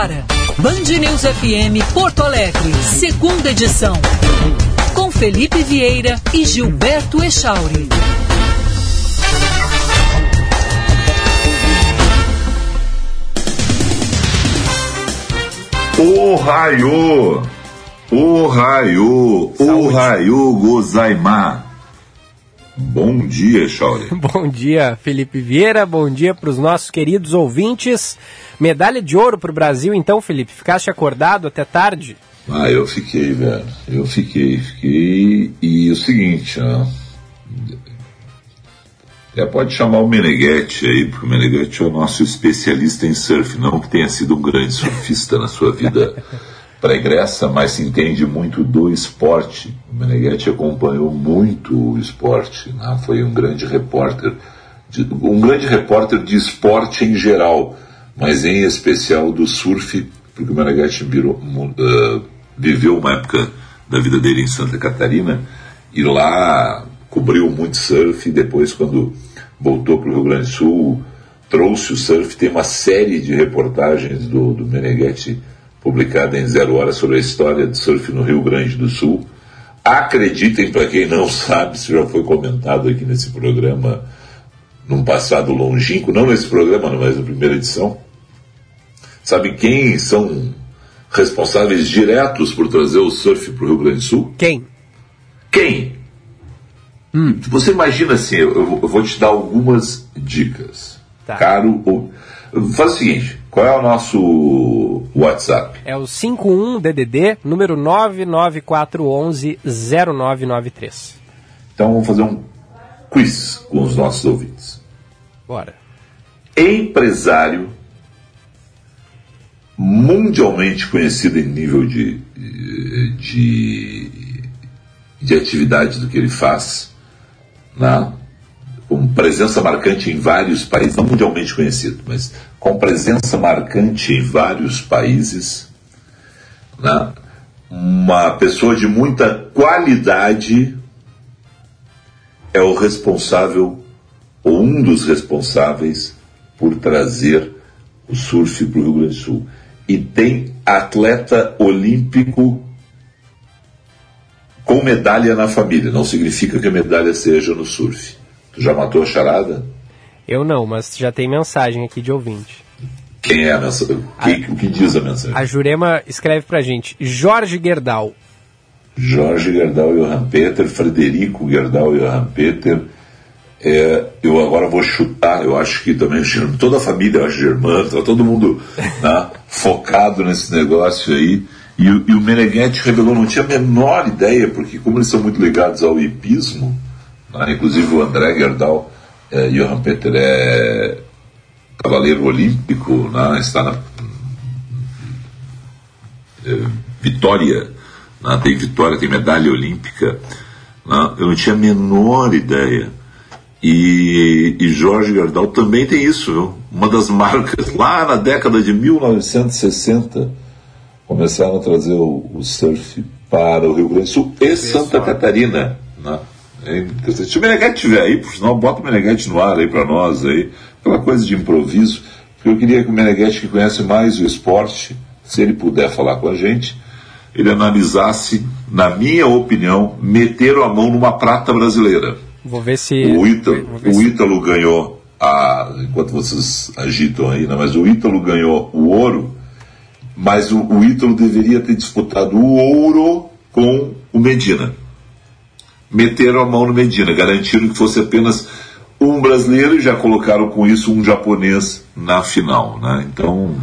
agora. Band News FM Porto Alegre, segunda edição. Com Felipe Vieira e Gilberto Echauri. O raio! O raio! O raio gozaimasu! Bom dia, Chauri. Bom dia, Felipe Vieira. Bom dia para os nossos queridos ouvintes. Medalha de ouro para o Brasil, então, Felipe. Ficaste acordado até tarde? Ah, eu fiquei, velho. Eu fiquei, fiquei. E o seguinte, ó. É, pode chamar o Meneghetti aí, porque o Meneghetti é o nosso especialista em surf, não que tenha sido um grande surfista na sua vida pregressa, mas se entende muito do esporte. O Meneghetti acompanhou muito o esporte, né? foi um grande repórter, de, um grande repórter de esporte em geral, mas em especial do surf, porque o Meneghetti virou, uh, viveu uma época da vida dele em Santa Catarina e lá cobriu muito surf e depois quando voltou para o Rio Grande do Sul trouxe o surf, tem uma série de reportagens do, do Meneghetti publicada em Zero Hora sobre a história do surf no Rio Grande do Sul. Acreditem, para quem não sabe, isso já foi comentado aqui nesse programa num passado longínquo, não nesse programa, mas na primeira edição. Sabe quem são responsáveis diretos por trazer o surf para o Rio Grande do Sul? Quem? Quem? Hum. Você imagina assim, eu, eu, vou te dar algumas dicas. Tá. Caro ou Faz o seguinte, qual é o nosso WhatsApp? É o 51DDD, número 99411-0993. Então vamos fazer um quiz com os nossos ouvintes. Bora. Empresário mundialmente conhecido em nível de, de, de atividade do que ele faz, né? Com presença marcante em vários países, não mundialmente conhecido, mas com presença marcante em vários países, né? uma pessoa de muita qualidade é o responsável, ou um dos responsáveis, por trazer o surf para o Rio Grande do Sul. E tem atleta olímpico com medalha na família. Não significa que a medalha seja no surf. Tu já matou a charada? Eu não, mas já tem mensagem aqui de ouvinte. Quem é a mensagem? O que diz a mensagem? A Jurema escreve pra gente: Jorge Gerdau. Jorge Gerdau Johan Peter, Frederico Gerdau Johan Peter. É, eu agora vou chutar, eu acho que também toda a família, eu acho germana, tá todo mundo né, focado nesse negócio aí. E, e o Meneghetti revelou, não tinha a menor ideia, porque como eles são muito ligados ao hipismo? Inclusive o André Gerdau, é, Johan Peter é cavaleiro olímpico, né? está na é, Vitória, né? tem Vitória, tem medalha olímpica. Né? Eu não tinha a menor ideia. E, e Jorge Gerdau também tem isso, viu? uma das marcas, lá na década de 1960, começaram a trazer o, o surf para o Rio Grande do Sul e Santa Catarina. Né? Se o Meneghete estiver aí, por sinal, bota o Meneghete no ar aí para nós aí, aquela coisa de improviso, porque eu queria que o Meneghete, que conhece mais o esporte, se ele puder falar com a gente, ele analisasse, na minha opinião, meter a mão numa prata brasileira. Vou ver se. O Ítalo, o Ítalo ganhou, a, enquanto vocês agitam aí, né, mas o Ítalo ganhou o ouro, mas o, o Ítalo deveria ter disputado o ouro com o Medina meteram a mão no Medina, garantiram que fosse apenas um brasileiro e já colocaram com isso um japonês na final. Né? Então,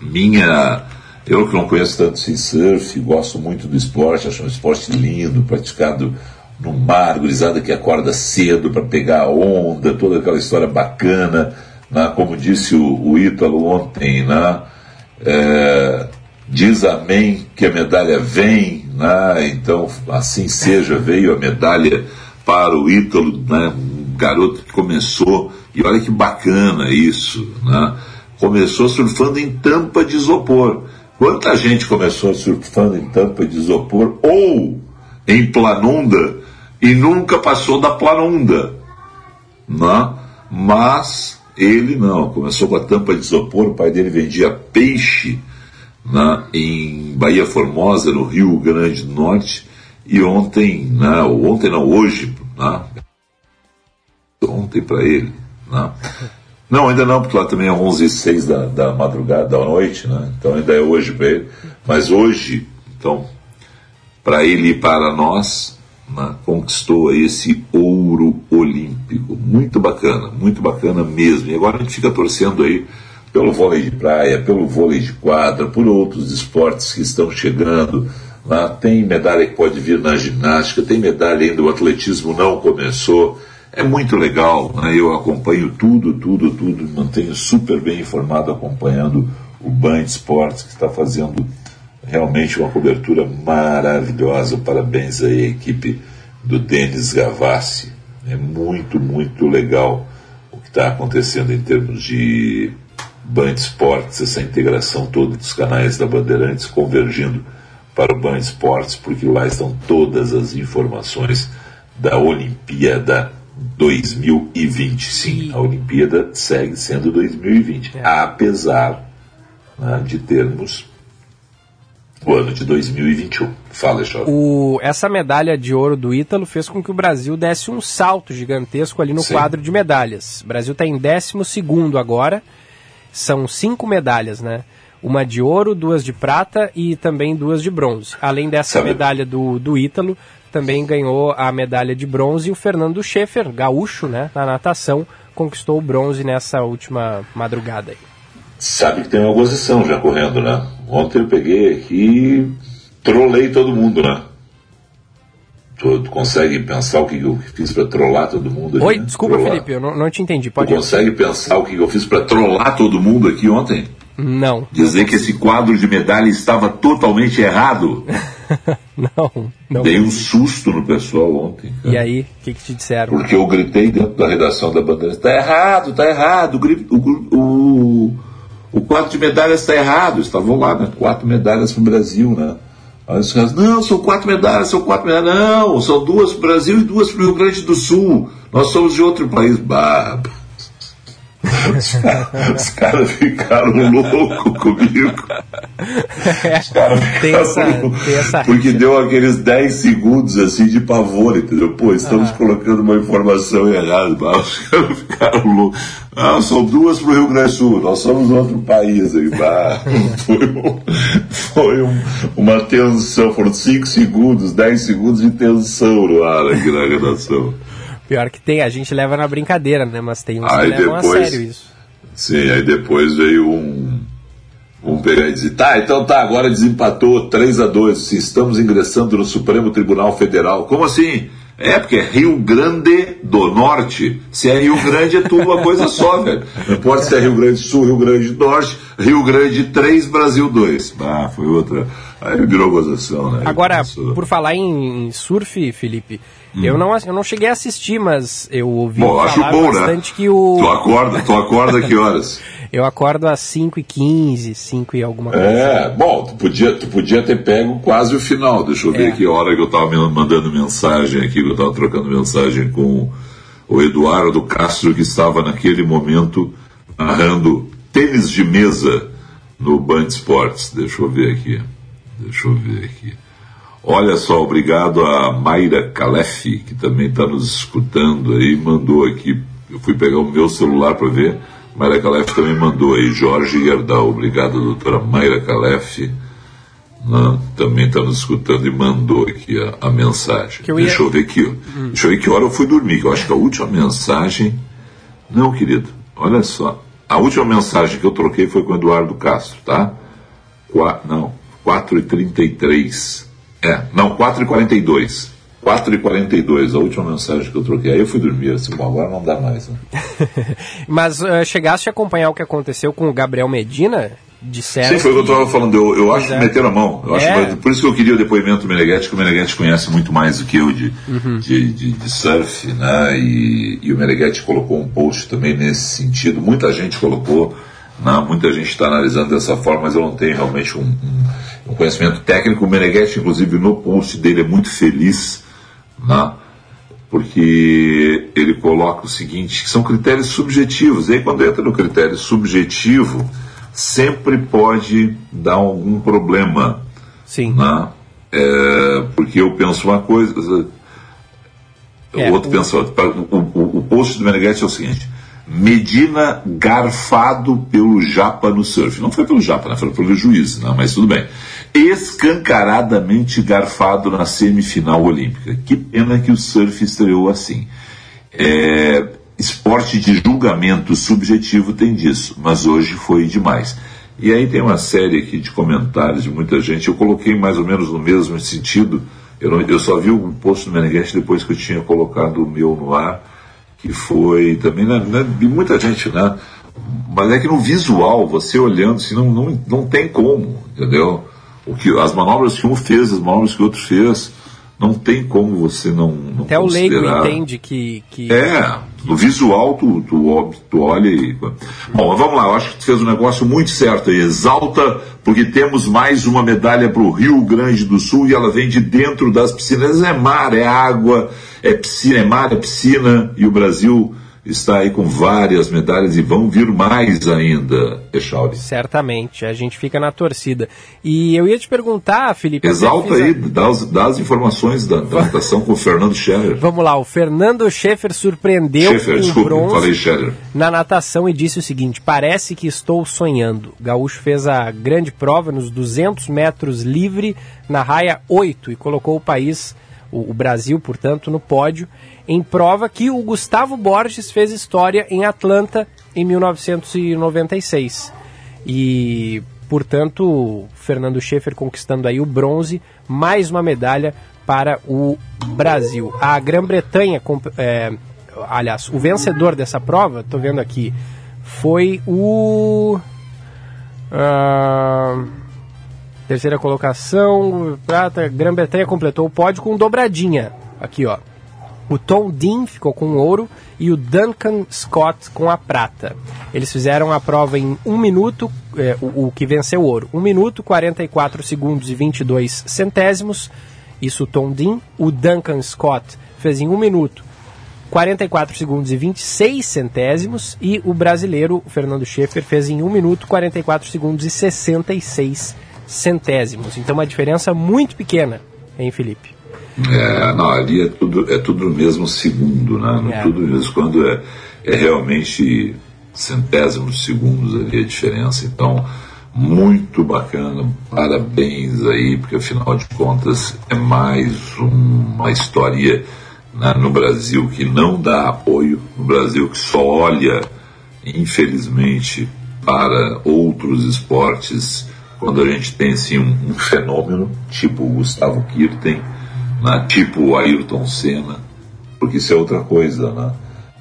minha. Eu que não conheço tanto sim surf, gosto muito do esporte, acho um esporte lindo, praticado no mar, gurizada que acorda cedo para pegar a onda, toda aquela história bacana, né? como disse o, o Ítalo ontem, né? É, diz amém que a medalha vem, então assim seja, veio a medalha para o Ítalo, né? um garoto que começou, e olha que bacana isso, né? começou surfando em tampa de isopor. Quanta gente começou surfando em tampa de isopor ou em planunda e nunca passou da planunda, né? mas Ele não, começou com a tampa de isopor, o pai dele vendia peixe né, em Bahia Formosa, no Rio Grande do Norte, e ontem, né, ontem não, hoje, né, ontem para ele, né, não, ainda não, porque lá também é 11 e 6 da, da madrugada, da noite, né, então ainda é hoje para ele, mas hoje, então, para ele e para nós, né, conquistou esse ouro olímpico. Muito bacana, muito bacana mesmo. E agora a gente fica torcendo aí pelo vôlei de praia, pelo vôlei de quadra, por outros esportes que estão chegando. Né? Tem medalha que pode vir na ginástica, tem medalha ainda, o atletismo não começou. É muito legal, né? eu acompanho tudo, tudo, tudo, mantenho super bem informado acompanhando o Band Esportes, que está fazendo realmente uma cobertura maravilhosa. Parabéns aí à equipe do Denis Gavassi. É muito, muito legal o que está acontecendo em termos de Band Esportes, essa integração toda dos canais da Bandeirantes convergindo para o Band Esportes, porque lá estão todas as informações da Olimpíada 2020. Sim, a Olimpíada segue sendo 2020, é. apesar né, de termos o ano de 2021. Fala, o Essa medalha de ouro do Ítalo fez com que o Brasil desse um salto gigantesco ali no Sim. quadro de medalhas. O Brasil está em 12 agora. São cinco medalhas, né? Uma de ouro, duas de prata e também duas de bronze. Além dessa medalha do, do Ítalo, também ganhou a medalha de bronze e o Fernando Schaefer, gaúcho, né, na natação, conquistou o bronze nessa última madrugada aí. Sabe que tem uma oposição já correndo, né? Ontem eu peguei aqui e trolei todo mundo, né? Tu, tu, consegue pensar o que eu fiz para trollar todo mundo? Aqui, Oi, né? desculpa, trollar. Felipe, eu não, não te entendi. Pode tu ir. consegue pensar o que eu fiz para trollar todo mundo aqui ontem? Não. Dizer que esse quadro de medalha estava totalmente errado? não, não. Dei um susto no pessoal ontem. Cara. E aí, o que, que, te disseram? Porque eu gritei dentro da redação da bandeira: está errado, está errado. O, o, o, o quadro de medalhas está errado. Estavam lá, né? Quatro medalhas para o Brasil, né? Aí os caras, não, são quatro medalhas, são quatro medalhas. Não, são duas para o Brasil e duas para o Rio Grande do Sul. Nós somos de outro país. Bah, os caras ficaram loucos comigo. Os caras ficaram loucos. Porque deu aqueles 10 segundos assim de pavor, entendeu? Pô, estamos ah. colocando uma informação errada. Os caras ficaram loucos. Ah, são duas para o Rio Grande do Sul, nós somos outro país. Aí, foi um, foi um, uma tensão, foram 5 segundos, 10 segundos de tensão no ar aqui na redação. Pior que tem, a gente leva na brincadeira, né? Mas tem uns aí que levam depois, a sério isso. Sim, aí depois veio um, um pegar e dizer, tá, então tá, agora desempatou 3 a 2 estamos ingressando no Supremo Tribunal Federal. Como assim? É, porque é Rio Grande do Norte. Se é Rio Grande, é tudo uma coisa só, velho. Não importa se é Rio Grande do Sul, Rio Grande do Norte, Rio Grande 3, Brasil 2. Ah, foi outra. Aí virou gozação, né? Agora, por falar em surf, Felipe, hum. eu, não, eu não cheguei a assistir, mas eu ouvi bom, falar bom, né? bastante né? que o... Tu acorda, tu acorda que horas? Eu acordo às 5 e 15 5 e alguma coisa. É, bom, tu podia, tu podia ter pego quase o final. Deixa eu ver é. que hora que eu estava mandando mensagem aqui, que eu estava trocando mensagem com o Eduardo Castro, que estava naquele momento narrando tênis de mesa no Band Esportes. Deixa eu ver aqui. Deixa eu ver aqui. Olha só, obrigado a Mayra Calef, que também está nos escutando aí, mandou aqui. Eu fui pegar o meu celular para ver. Mayra Calef também mandou aí, Jorge Gerdau. Obrigado, doutora Mayra Calef. Né? Também está nos escutando e mandou aqui a, a mensagem. Eu ia... Deixa eu ver aqui. Hum. Deixa eu ver que hora eu fui dormir. Eu acho que a última mensagem. Não, querido, olha só. A última mensagem que eu troquei foi com o Eduardo Castro, tá? Qua... Não, 4h33. É, não, 4h42. 4h42, a última mensagem que eu troquei. Aí eu fui dormir, assim, bom, agora não dá mais. Né? Mas uh, chegaste a acompanhar o que aconteceu com o Gabriel Medina? Disseram Sim, foi o que eu estava falando. Eu, eu acho que meteram a mão. Eu é. acho, por isso que eu queria o depoimento do Meneghetti, que o Meneghetti conhece muito mais do que eu de, uhum. de, de, de, surf, né? E, e o Meneghetti colocou um post também nesse sentido. Muita gente colocou, né? muita gente está analisando dessa forma, mas eu não tenho realmente um, um um conhecimento técnico. O Meneghetti, inclusive, no post dele é muito feliz né, porque ele coloca o seguinte, que são critérios subjetivos. E aí quando entra no critério subjetivo, sempre pode dar algum problema. Sim. Né? É, porque eu penso uma coisa, é, o outro o... pensa outra. O, o, o post do Meneghetti é o seguinte. Medina garfado pelo Japa no surf. Não foi pelo Japa, né? foi pelo juiz, né? mas tudo bem. Escancaradamente garfado na semifinal olímpica. Que pena que o surf estreou assim. É, esporte de julgamento subjetivo tem disso, mas hoje foi demais. E aí tem uma série aqui de comentários de muita gente, eu coloquei mais ou menos no mesmo sentido. Eu, não, eu só vi o post do Meneghetti depois que eu tinha colocado o meu no ar que foi também né, né, de muita gente, né? Mas é que no visual, você olhando, assim, não, não, não tem como, entendeu? O que, as manobras que um fez, as manobras que o outro fez, não tem como você não, não Até considerar. o leigo entende que... que é, no visual tu, tu, tu olha e... Bom, vamos lá, eu acho que tu fez um negócio muito certo aí. Exalta, porque temos mais uma medalha para o Rio Grande do Sul e ela vem de dentro das piscinas. É mar, é água, é piscina, é mar, é piscina, e o Brasil está aí com várias medalhas e vão vir mais ainda, Echauri. Certamente, a gente fica na torcida. E eu ia te perguntar, Felipe... Exalta aí, a... dá, as, dá as informações da, da natação com o Fernando Scherer. Vamos lá, o Fernando Schaeffer surpreendeu Schaeffer, desculpa, bronze falei Scherer. na natação e disse o seguinte, parece que estou sonhando. Gaúcho fez a grande prova nos 200 metros livre na raia 8 e colocou o país o, o Brasil, portanto, no pódio, em prova que o Gustavo Borges fez história em Atlanta em 1996. E, portanto, Fernando Schaefer conquistando aí o bronze, mais uma medalha para o Brasil. A Grã-Bretanha, é, aliás, o vencedor dessa prova, estou vendo aqui, foi o. Uh, Terceira colocação, prata, Grã-Bretanha completou o pódio com dobradinha. Aqui, ó. O Tom Dean ficou com ouro e o Duncan Scott com a prata. Eles fizeram a prova em 1 minuto, é, o, o, que venceu o ouro. 1 minuto, 44 segundos e 22 centésimos. Isso o Tom Dean. O Duncan Scott fez em 1 minuto, 44 segundos e 26 centésimos. E o brasileiro, o Fernando Schaefer, fez em 1 minuto, 44 segundos e 66 centésimos centésimos. Então uma diferença muito pequena, hein, Felipe? É, não, ali é tudo, é tudo no mesmo segundo, né? No, é. Tudo mesmo, quando é, é realmente centésimos segundos ali a diferença. Então, muito bacana, parabéns aí, porque afinal de contas é mais uma história né, no Brasil que não dá apoio, no Brasil que só olha, infelizmente, para outros esportes quando a gente tem assim, um, um fenômeno, tipo o Gustavo Kirten, né, tipo o Ayrton Senna, porque isso é outra coisa, né?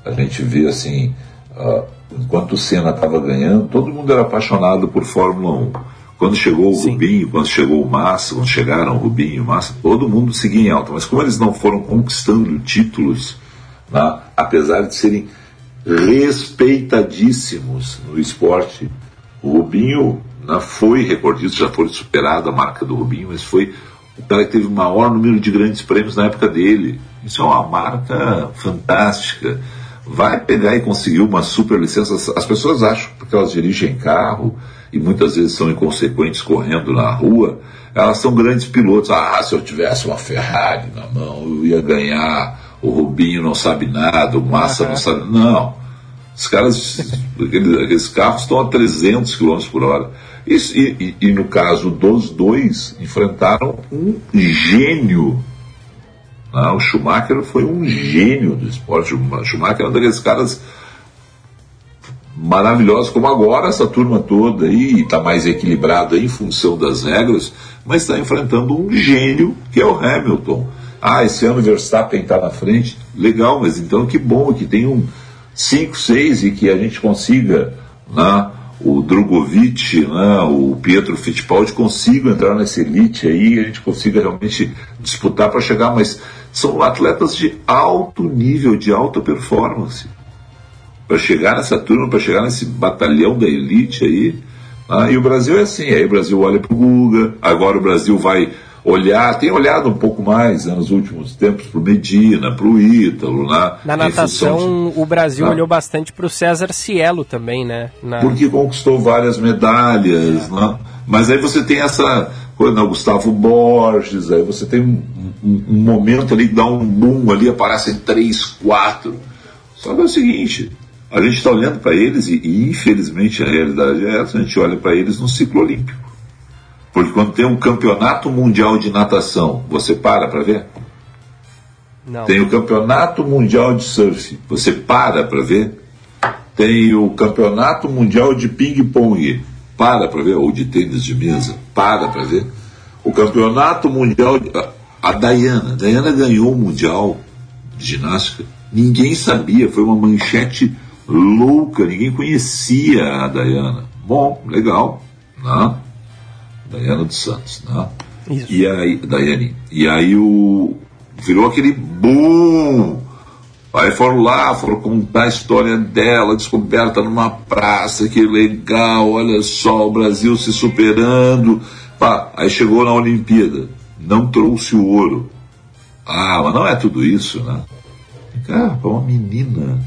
A gente vê assim, uh, enquanto o Senna estava ganhando, todo mundo era apaixonado por Fórmula 1. Quando chegou o Sim. Rubinho, quando chegou o Massa, quando chegaram o Rubinho e o Massa, todo mundo seguia em alta. Mas como eles não foram conquistando títulos, né, apesar de serem respeitadíssimos no esporte, o Rubinho né, foi recordista, já foi superada a marca do Rubinho, mas foi o cara que teve o maior número de grandes prêmios na época dele. Isso é uma marca fantástica. Vai pegar e conseguir uma super licença. As pessoas acham porque elas dirigem carro e muitas vezes são inconsequentes correndo na rua, elas são grandes pilotos. Ah, se eu tivesse uma Ferrari na mão, eu ia ganhar. O Rubinho não sabe nada, o Massa uhum. não sabe. Não. Os caras, aqueles, aqueles carros estão a 300 km por hora. E, e, e, no caso dos dois, enfrentaram um gênio. Ah, o Schumacher foi um gênio do esporte. O Schumacher é um daqueles caras maravilhosos, como agora essa turma toda aí está mais equilibrada em função das regras, mas está enfrentando um gênio que é o Hamilton. Ah, esse ano o Verstappen está na frente. Legal, mas então que bom que tem um 5, 6 e que a gente consiga. Né, o Drogovic, né, o Pietro Fittipaldi consigam entrar nessa elite aí a gente consiga realmente disputar para chegar, mas são atletas de alto nível, de alta performance. Para chegar nessa turma, para chegar nesse batalhão da elite aí. Né, e o Brasil é assim, aí o Brasil olha para o Guga, agora o Brasil vai olhar, tem olhado um pouco mais né, nos últimos tempos para o Medina, para o Ítalo. Né, Na natação, de, o Brasil né, olhou bastante para o César Cielo também, né? Na... Porque conquistou várias medalhas, né? Mas aí você tem essa coisa, né, Gustavo Borges, aí você tem um, um, um momento ali que dá um boom ali, aparecem três, quatro. Só que é o seguinte, a gente está olhando para eles e, e, infelizmente, a realidade é essa, a gente olha para eles no ciclo olímpico. Porque quando tem um campeonato mundial de natação, você para para ver? Não. Tem o campeonato mundial de surf, você para para ver? Tem o campeonato mundial de ping-pong, para para ver? Ou de tênis de mesa, para para ver? O campeonato mundial. De, a Dayana, a Dayana ganhou o mundial de ginástica, ninguém sabia, foi uma manchete louca, ninguém conhecia a Dayana. Bom, legal, né? Dayana dos Santos, né? Isso. E aí, Daiane, e aí o virou aquele boom. Aí foram lá, foram contar a história dela, descoberta numa praça, que legal, olha só, o Brasil se superando. Pá, aí chegou na Olimpíada, não trouxe o ouro. Ah, mas não é tudo isso, né? Cara, uma menina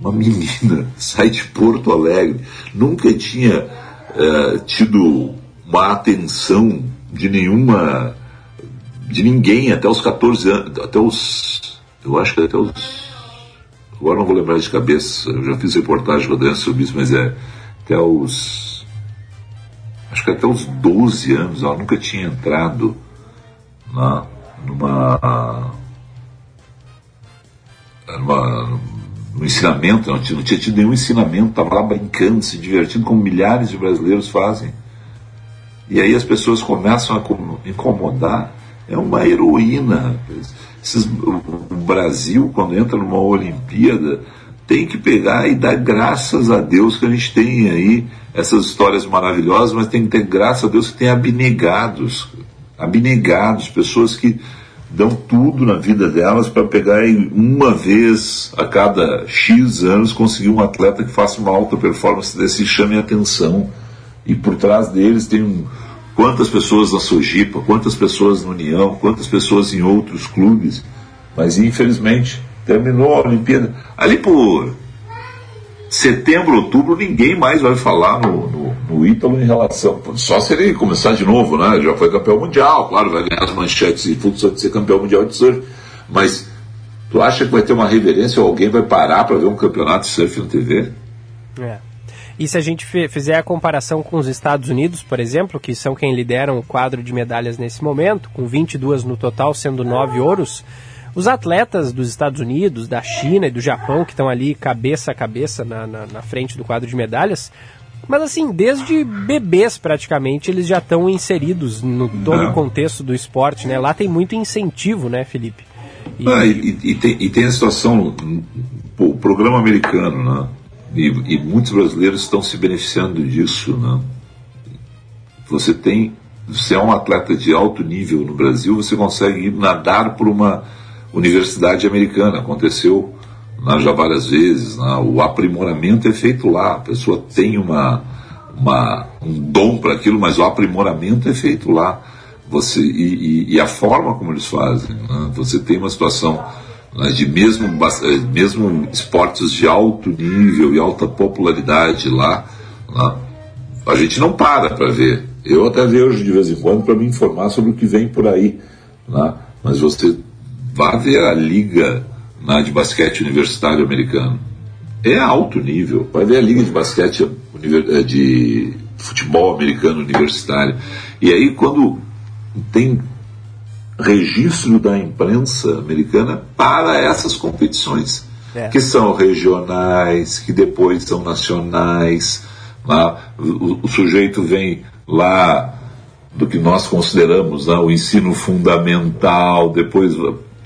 uma menina sai de Porto Alegre, nunca tinha uh, tido uma atenção de nenhuma, de ninguém até os 14 anos, até os, eu acho que até os, agora não vou lembrar de cabeça, eu já fiz reportagem com a Daniela sobre isso, mas é até os, acho que até os 12 anos ela nunca tinha entrado na, numa, numa no ensinamento, não tinha, não tinha tido nenhum ensinamento, estava lá brincando, se divertindo, como milhares de brasileiros fazem. E aí as pessoas começam a incomodar. É uma heroína. Esses, o Brasil, quando entra numa Olimpíada, tem que pegar e dar graças a Deus que a gente tem aí essas histórias maravilhosas, mas tem que ter graças a Deus que tem abnegados, abnegados, pessoas que dão tudo na vida delas para pegar em uma vez a cada X anos conseguir um atleta que faça uma alta performance desse chame a atenção. E por trás deles tem um, quantas pessoas na Sojipa, quantas pessoas no União, quantas pessoas em outros clubes. Mas infelizmente terminou a Olimpíada. Ali por setembro, outubro, ninguém mais vai falar no, no, no Ítalo em relação. Só se ele começar de novo, né? Já foi campeão mundial, claro, vai ganhar as manchetes e tudo de ser campeão mundial de surf. Mas tu acha que vai ter uma reverência ou alguém vai parar para ver um campeonato de surf na TV? É. E se a gente fizer a comparação com os Estados Unidos, por exemplo, que são quem lideram o quadro de medalhas nesse momento, com 22 no total, sendo 9 ouros, os atletas dos Estados Unidos, da China e do Japão, que estão ali cabeça a cabeça na, na, na frente do quadro de medalhas, mas assim, desde bebês praticamente eles já estão inseridos no todo o contexto do esporte, né? Lá tem muito incentivo, né, Felipe? E, ah, e, e, tem, e tem, a situação, o programa americano, né? E, e, muitos brasileiros estão se beneficiando disso, né? Você tem, você é um atleta de alto nível no Brasil, você consegue nadar por uma universidade americana. Aconteceu né, já várias vezes. Né, o aprimoramento é feito lá. A pessoa tem uma, uma um dom para aquilo, mas o aprimoramento é feito lá. Você, e, e, e a forma como eles fazem. Né, você tem uma situação né, de mesmo, eh, mesmo esportes de alto nível e alta popularidade lá. A gente não para para ver. Eu até vejo de vez em quando para me informar sobre o que vem por aí. Né? Mas você Vá ver a liga né, de basquete universitário americano. É alto nível. Vai ver a liga de basquete eh, de futebol americano universitário. E aí quando tem registro da imprensa americana para essas competições, é. que são regionais, que depois são nacionais. Né? O, o, sujeito vem lá do que nós consideramos né, o ensino fundamental, depois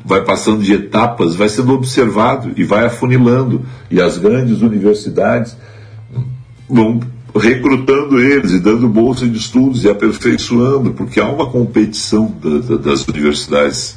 vai passando de etapas, vai sendo observado e vai afunilando. E as grandes universidades vão recrutando eles e dando bolsa de estudos e aperfeiçoando, porque há uma competição da, da, das universidades.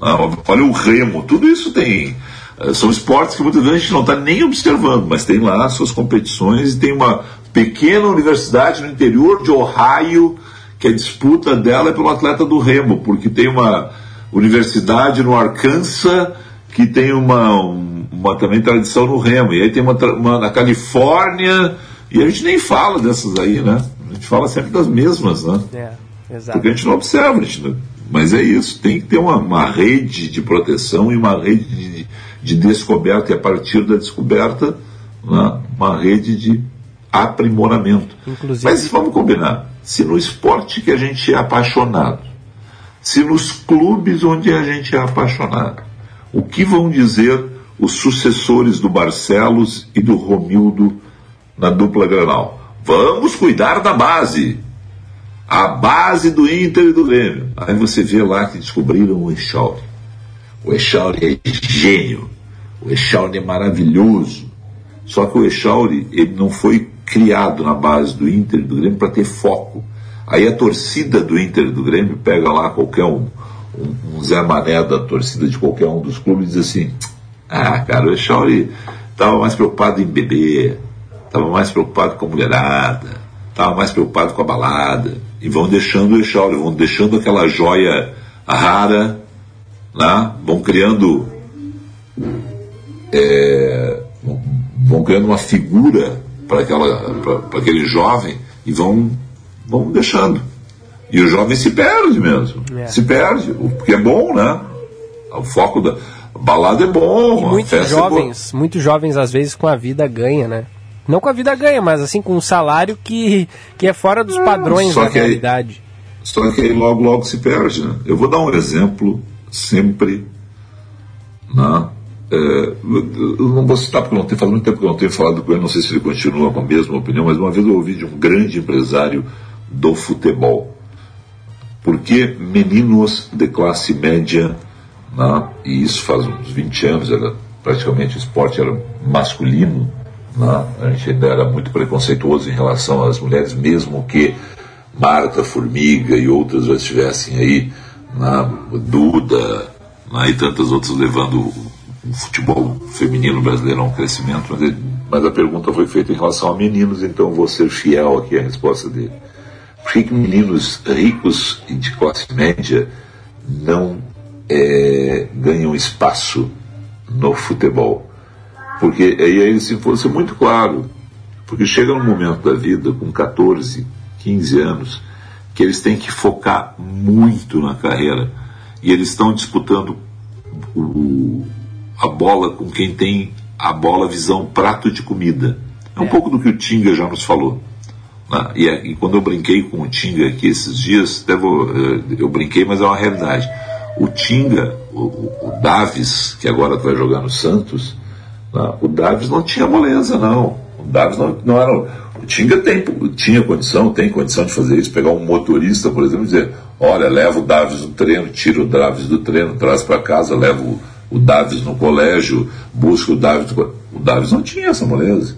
Ah, olha o remo, tudo isso tem. Eh, são esportes que muitas vezes a gente não está nem observando, mas tem lá suas competições e tem uma pequena universidade no interior de Ohio que a disputa dela é pelo atleta do Remo, porque tem uma universidade no Arkansas que tem uma, uma também tradição no Remo, e aí tem uma, uma na Califórnia, e a gente nem fala dessas aí, né? A gente fala sempre das mesmas, né? É, exato. Porque a gente não observa, gente não... mas é isso, tem que ter uma, uma rede de proteção e uma rede de, de descoberta, e a partir da descoberta, né, uma rede de aprimoramento. Inclusive... Mas vamos combinar, se no esporte que a gente é apaixonado, se nos clubes onde a gente é apaixonado, o que vão dizer os sucessores do Barcelos e do Romildo na dupla Granal? Vamos cuidar da base. A base do Inter e do Grêmio. Aí você vê lá que descobriram o Echauri. O Echauri é gênio. O Echauri é maravilhoso. Só que o Echauri, ele não foi criado na base do Inter e do Grêmio para ter foco. Aí a torcida do Inter e do Grêmio pega lá qualquer um, um, um Zé Mané da torcida de qualquer um dos clubes e diz assim: Ah, cara, o Echauri estava mais preocupado em beber, estava mais preocupado com a mulherada, estava mais preocupado com a balada. E vão deixando o Echauri, vão deixando aquela joia rara, né? vão criando. É, vão criando uma figura para aquele jovem e vão, vão deixando. E o jovem se perde mesmo. É. Se perde, porque é bom, né? O foco da balada é bom. E muitos jovens, é muitos jovens às vezes com a vida ganha, né? Não com a vida ganha, mas assim com um salário que, que é fora dos padrões da realidade. Aí, só que aí logo, logo se perde, né? Eu vou dar um exemplo sempre, né? É, eu não vou citar porque não tenho, faz muito tempo que eu não tenho falado com ele, não sei se ele continua com a mesma opinião, mas uma vez eu ouvi de um grande empresário do futebol. Porque meninos de classe média, né, e isso faz uns 20 anos, era, praticamente o esporte era masculino, né, a gente ainda era muito preconceituoso em relação às mulheres, mesmo que Marta Formiga e outras já estivessem aí, né, Duda né, e tantas outras levando o futebol feminino brasileiro a um crescimento, mas, mas, a pergunta foi feita em relação a meninos, então vou ser fiel aqui à resposta dele. Por que meninos ricos e de classe média não é, ganham espaço no futebol? Porque aí ele se fosse muito claro, porque chega um momento da vida, com 14, 15 anos, que eles têm que focar muito na carreira e eles estão disputando o, a bola com quem tem a bola visão prato de comida. É um é. pouco do que o Tinga já nos falou. Né? E, é, e, quando eu brinquei com o Tinga aqui esses dias, vou, eh, eu brinquei, mas é uma realidade. O Tinga, o, o Davis, que agora vai jogar no Santos, né? o Davis não tinha moleza, não. O Davis não, não era. O Tinga tem, tinha condição, tem condição de fazer isso, pegar um motorista, por exemplo, e dizer: olha, leva o Davis no treino, tira o Davis do treino, traz para casa, leva o o Davis no colégio, busca o Davis. O Davis não tinha essa moleza.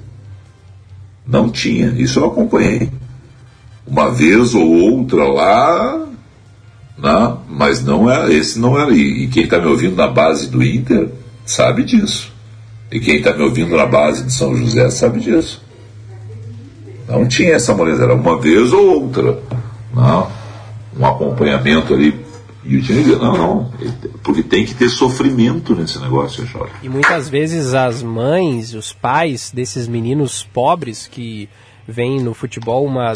Não tinha. Isso eu acompanhei. Uma vez ou outra lá, né? mas não era, esse não era. E quem está me ouvindo na base do Inter sabe disso. E quem está me ouvindo na base de São José sabe disso. Não tinha essa moleza, era uma vez ou outra. Não? Né? Um acompanhamento ali e o time não, não, porque tem que ter sofrimento nesse negócio, Jorge. E muitas vezes as mães, os pais desses meninos pobres que vêm no futebol uma,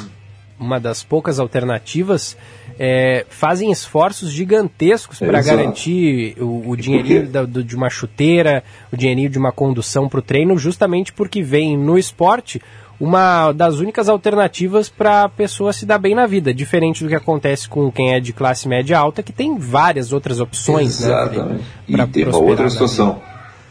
uma das poucas alternativas, é, fazem esforços gigantescos para garantir o, o dinheirinho da, do, de uma chuteira, o dinheirinho de uma condução para o treino, justamente porque vem no esporte uma das únicas alternativas para a pessoa se dar bem na vida, diferente do que acontece com quem é de classe média alta, que tem várias outras opções. Né, Exatamente. Né, e tem uma outra situação.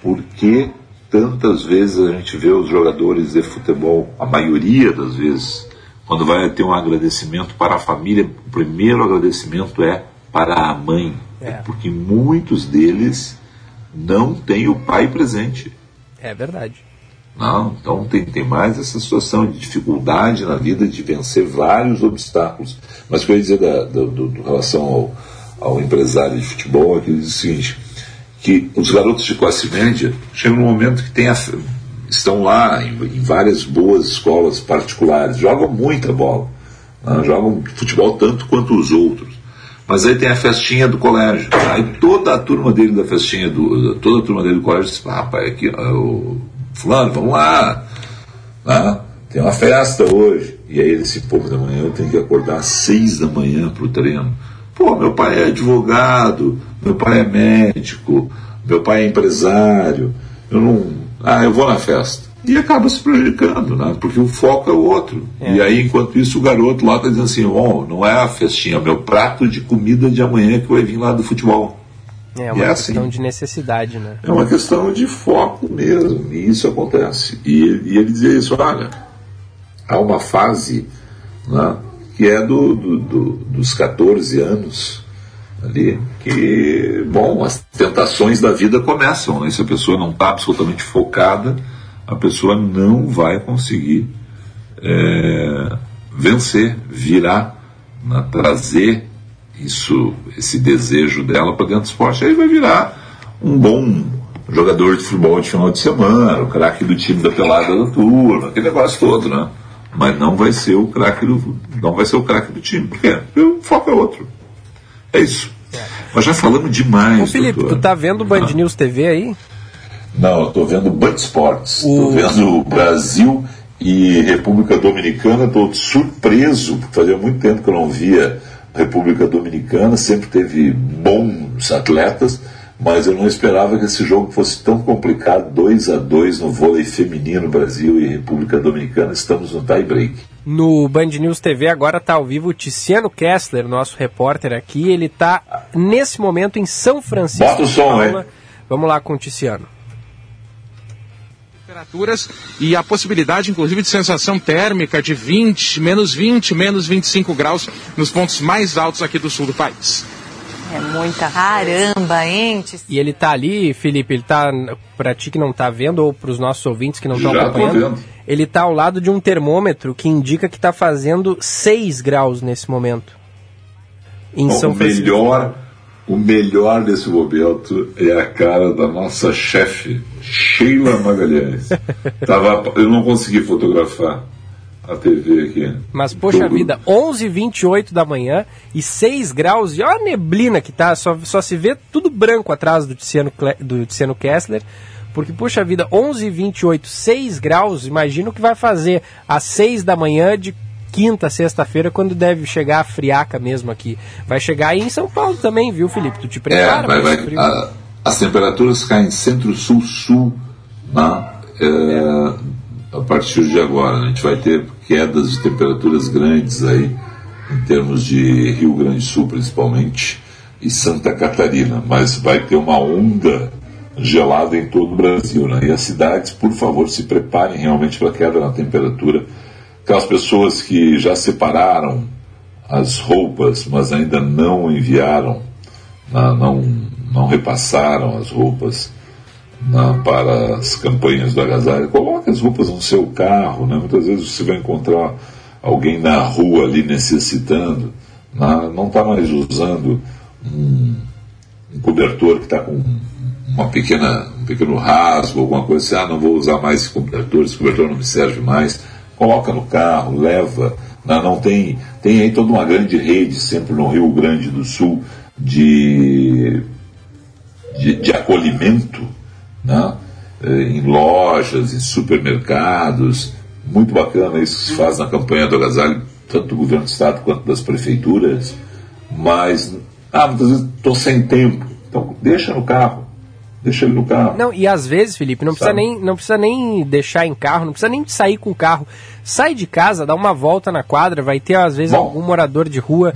Por que tantas vezes a gente vê os jogadores de futebol, a maioria das vezes, quando vai ter um agradecimento para a família, o primeiro agradecimento é para a mãe. É. porque muitos deles não têm o pai presente. É verdade. Não, então tem, tem mais essa situação de dificuldade na vida de vencer vários obstáculos. Mas o que eu ia dizer da, do, do, do relação ao, ao, empresário de futebol é que ele diz o seguinte, que os garotos de classe média chegam num momento que tem a, estão lá em, em, várias boas escolas particulares, jogam muita bola. Né? Jogam futebol tanto quanto os outros. Mas aí tem a festinha do colégio. Aí toda a turma dele da festinha do. Toda a turma dele do colégio diz, ah, pai, aqui, o fulano, vamos lá. Né? Tem uma festa hoje. E aí ele disse, pô, da manhã eu tenho que acordar às seis da manhã para o treino. Pô, meu pai é advogado, meu pai é médico, meu pai é empresário. Eu não. Ah, eu vou na festa. E acaba se prejudicando, né? Porque o foco é o outro. É. E aí, enquanto isso, o garoto lá está dizendo assim: bom, não é a festinha, é o meu prato de comida de amanhã que vai vir lá do futebol. É uma é questão assim. de necessidade, né? É uma questão de foco mesmo, e isso acontece. E, e ele dizia isso: olha, há uma fase né, que é do, do, do, dos 14 anos ali, que, bom, as tentações da vida começam, né? Se a pessoa não está absolutamente focada, a pessoa não vai conseguir é, vencer, virar, né, trazer isso, esse desejo dela para dentro do esporte. Aí vai virar um bom jogador de futebol de final de semana, o craque do time da pelada da turma, aquele negócio todo, né? mas não vai ser o craque do não vai ser o craque do time. Porque o foco é outro. É isso. É. Nós já falamos demais. Ô Felipe, doutor. tu tá vendo o Band ah. News TV aí? Não, eu tô vendo Band Sports. O... Tô vendo Brasil e República Dominicana. Tô surpreso, porque fazia muito tempo que eu não via República Dominicana. Sempre teve bons atletas mas eu não esperava que esse jogo fosse tão complicado, 2 a 2 no vôlei feminino Brasil e República Dominicana, estamos no tie break. No Band News TV agora está ao vivo o Tiziano Kessler, nosso repórter aqui, ele está nesse momento em São Francisco. Bota o som, hein? Vamos lá com o Tiziano temperaturas e a possibilidade, inclusive, de sensação térmica de 20, menos 20, menos 25 graus nos pontos mais altos aqui do sul do país. É muita caramba, hein? E ele tá ali, Felipe, ele tá, pra ti que não tá vendo, ou pros nossos ouvintes que não estão acompanhando, ele tá ao lado de um termômetro que indica que tá fazendo 6 graus nesse momento. Em Bom, São o melhor, o melhor desse momento é a cara da nossa chefe, Sheila Magalhães. Tava, eu não consegui fotografar a TV aqui. Mas, poxa vida, 11h28 da manhã e 6 graus, e olha a neblina que tá, só, só se vê tudo branco atrás do Tiziano, do Tiziano Kessler, porque, poxa vida, 11h28, 6 graus, imagina o que vai fazer às 6 da manhã de quinta, sexta-feira, quando deve chegar a friaca mesmo aqui. Vai chegar aí em São Paulo também, viu, Felipe? Tu te prepara. É, vai, vai, a, as temperaturas caem centro-sul-sul, né? É, a partir de agora. A gente vai ter quedas de temperaturas grandes aí, em termos de Rio Grande do Sul principalmente, e Santa Catarina, mas vai ter uma onda gelada em todo o Brasil. Né? E as cidades, por favor, se preparem realmente para a queda na temperatura. Aquelas pessoas que já separaram as roupas, mas ainda não enviaram, não, não repassaram as roupas né, para as campanhas do agasalho, coloque as roupas no seu carro. Né? Muitas vezes você vai encontrar alguém na rua ali necessitando, né? não está mais usando um, um cobertor que está com uma pequena, um pequeno rasgo, alguma coisa assim, ah, não vou usar mais esse cobertor, esse cobertor não me serve mais. Coloca no carro, leva. Não, né? não tem, tem aí toda uma grande rede, sempre no Rio Grande do Sul, de, de, de acolhimento né? Eh, em lojas, em supermercados. Muito bacana isso que se faz na campanha do agasalho, tanto do governo do estado quanto das prefeituras. Mas, ah, muitas vezes estou sem tempo. Então, deixa no carro. Deixa ele no carro. Não, e às vezes, Felipe, não precisa, nem, não precisa nem deixar em carro, não precisa nem sair com o carro. Sai de casa, dá uma volta na quadra, vai ter às vezes Bom, algum morador de rua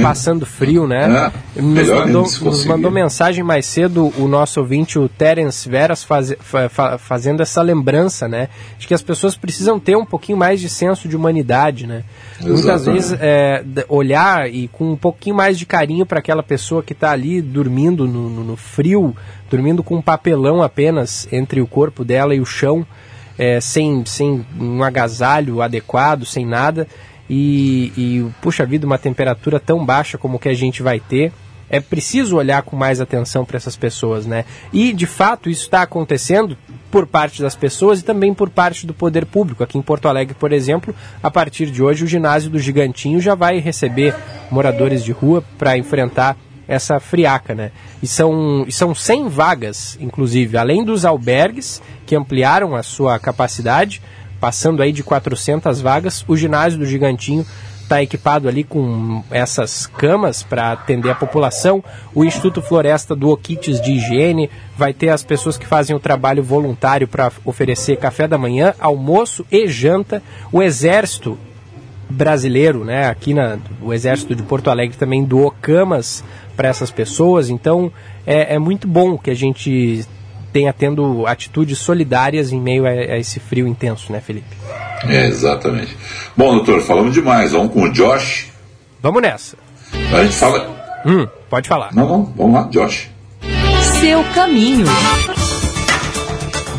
passando frio, né? É, nos, mandou, nos mandou mensagem mais cedo o nosso ouvinte, o Terence Veras, faz, fa, fazendo essa lembrança, né? De que as pessoas precisam ter um pouquinho mais de senso de humanidade, né? Exatamente. Muitas vezes é, olhar e com um pouquinho mais de carinho para aquela pessoa que está ali dormindo no, no, no frio, dormindo com um papelão apenas entre o corpo dela e o chão é, sem, sem um agasalho adequado, sem nada, e, e, puxa vida, uma temperatura tão baixa como que a gente vai ter, é preciso olhar com mais atenção para essas pessoas, né? E, de fato, isso está acontecendo por parte das pessoas e também por parte do poder público. Aqui em Porto Alegre, por exemplo, a partir de hoje, o ginásio do Gigantinho já vai receber moradores de rua para enfrentar essa friaca, né? E são, e são 100 vagas, inclusive, além dos albergues, que ampliaram a sua capacidade, passando aí de 400 vagas, o ginásio do Gigantinho está equipado ali com essas camas para atender a população. O Instituto Floresta do Kits de higiene vai ter as pessoas que fazem o trabalho voluntário para oferecer café da manhã, almoço e janta. O Exército brasileiro, né, aqui na, o Exército de Porto Alegre também doou camas para essas pessoas. Então é, é muito bom que a gente tenha tendo atitudes solidárias em meio a, a, esse frio intenso, né, Felipe? É, exatamente. Bom, doutor, falamos demais. Vamos com o Josh. Vamos nessa. A gente fala. Hum, pode falar. Não, não, vamos lá, Josh. Seu caminho.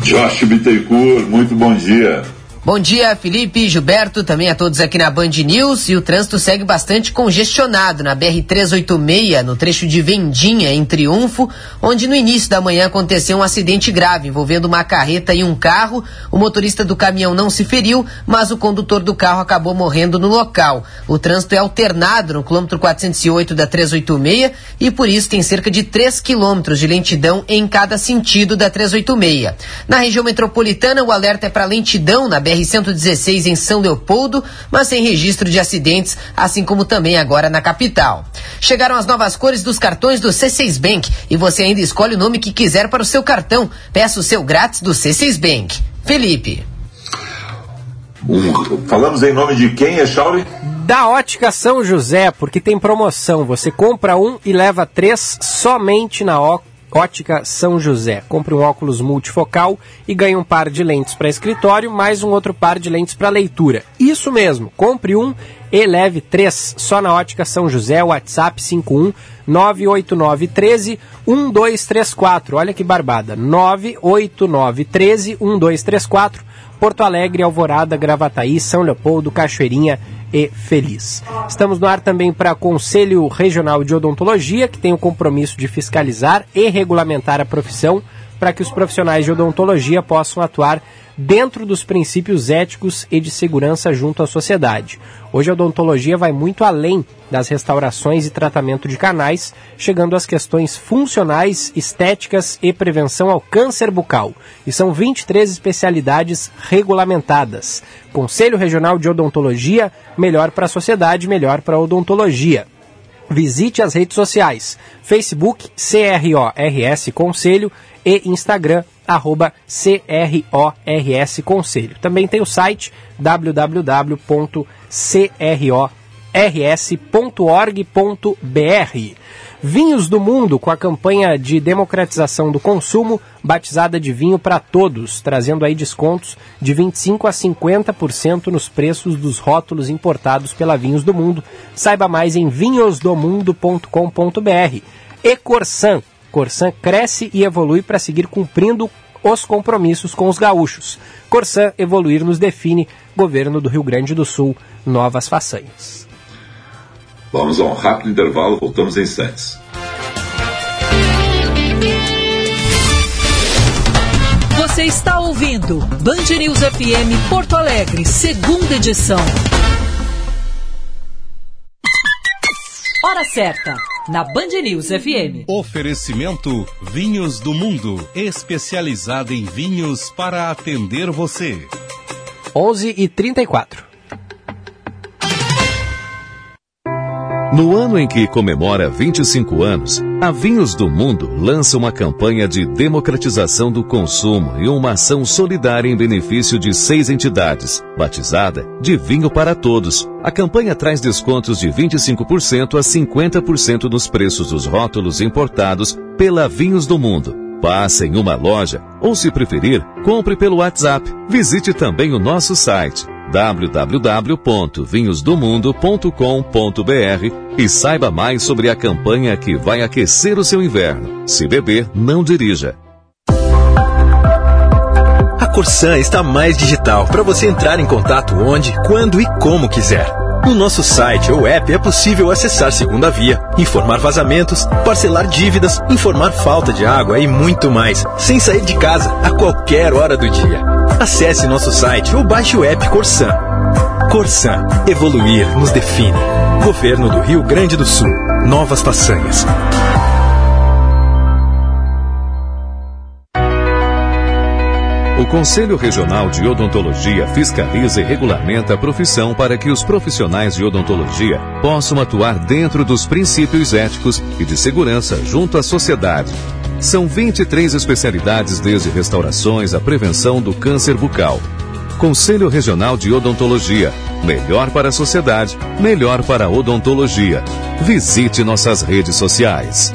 Josh Bittencourt, muito bom dia. Bom dia, Felipe, Gilberto, também a todos aqui na Band News. E o trânsito segue bastante congestionado na BR-386, no trecho de Vendinha, em Triunfo, onde no início da manhã aconteceu um acidente grave envolvendo uma carreta e um carro. O motorista do caminhão não se feriu, mas o condutor do carro acabou morrendo no local. O trânsito é alternado no quilômetro 408 da 386 e por isso tem cerca de 3 quilômetros de lentidão em cada sentido da 386. Na região metropolitana, o alerta é para lentidão na BR BR-116 em São Leopoldo, mas sem registro de acidentes, assim como também agora na capital. Chegaram as novas cores dos cartões do C6 Bank e você ainda escolhe o nome que quiser para o seu cartão. Peça o seu grátis do C6 Bank. Felipe. falamos em nome de quem, Echauri? Da Ótica São José, porque tem promoção. Você compra um e leva três somente na Ótica Ótica São José. Compre um óculos multifocal e ganhe um par de lentes para escritório, mais um outro par de lentes para leitura. Isso mesmo, compre um e leve três. Só na Ótica São José, WhatsApp 51 98913 1234. Olha que barbada. 98913 1234. Porto Alegre, Alvorada, Gravataí, São Leopoldo, Cachoeirinha e Feliz. Estamos no ar também para Conselho Regional de Odontologia, que tem o compromisso de fiscalizar e regulamentar a profissão para que os profissionais de odontologia possam atuar dentro dos princípios éticos e de segurança junto à sociedade. Hoje a odontologia vai muito além das restaurações e tratamento de canais, chegando às questões funcionais, estéticas e prevenção ao câncer bucal. E são 23 especialidades regulamentadas. Conselho Regional de Odontologia, melhor para a sociedade, melhor para a odontologia. Visite as redes sociais: Facebook CRORS Conselho e Instagram arroba CRORS Conselho. Também tem o site www.crors.org.br. Vinhos do Mundo, com a campanha de democratização do consumo, batizada de vinho para todos, trazendo aí descontos de 25 a 50% nos preços dos rótulos importados pela Vinhos do Mundo. Saiba mais em vinhosdomundo.com.br. E Corsan. Corsan cresce e evolui para seguir cumprindo os compromissos com os gaúchos. Corsan evoluir nos define, governo do Rio Grande do Sul, novas façanhas. Vamos a um rápido intervalo, voltamos em instantes. Você está ouvindo Band News FM Porto Alegre, segunda edição. Hora certa, na Band News FM. Oferecimento Vinhos do Mundo, especializada em vinhos para atender você. 11 e 34. No ano em que comemora 25 anos, a Vinhos do Mundo lança uma campanha de democratização do consumo e uma ação solidária em benefício de seis entidades, batizada de Vinho para Todos. A campanha traz descontos de 25% a 50% nos preços dos rótulos importados pela Vinhos do Mundo. Passe em uma loja ou, se preferir, compre pelo WhatsApp. Visite também o nosso site www.vinhosdomundo.com.br e saiba mais sobre a campanha que vai aquecer o seu inverno. Se beber, não dirija. A Corsan está mais digital para você entrar em contato onde, quando e como quiser No nosso site ou app é possível acessar segunda via, informar vazamentos, parcelar dívidas, informar falta de água e muito mais, sem sair de casa a qualquer hora do dia. Acesse nosso site ou baixe o app Corsan. Corsan, evoluir nos define. Governo do Rio Grande do Sul. Novas façanhas. O Conselho Regional de Odontologia fiscaliza e regulamenta a profissão para que os profissionais de odontologia possam atuar dentro dos princípios éticos e de segurança junto à sociedade. São 23 especialidades, desde restaurações à prevenção do câncer bucal. Conselho Regional de Odontologia. Melhor para a sociedade, melhor para a odontologia. Visite nossas redes sociais.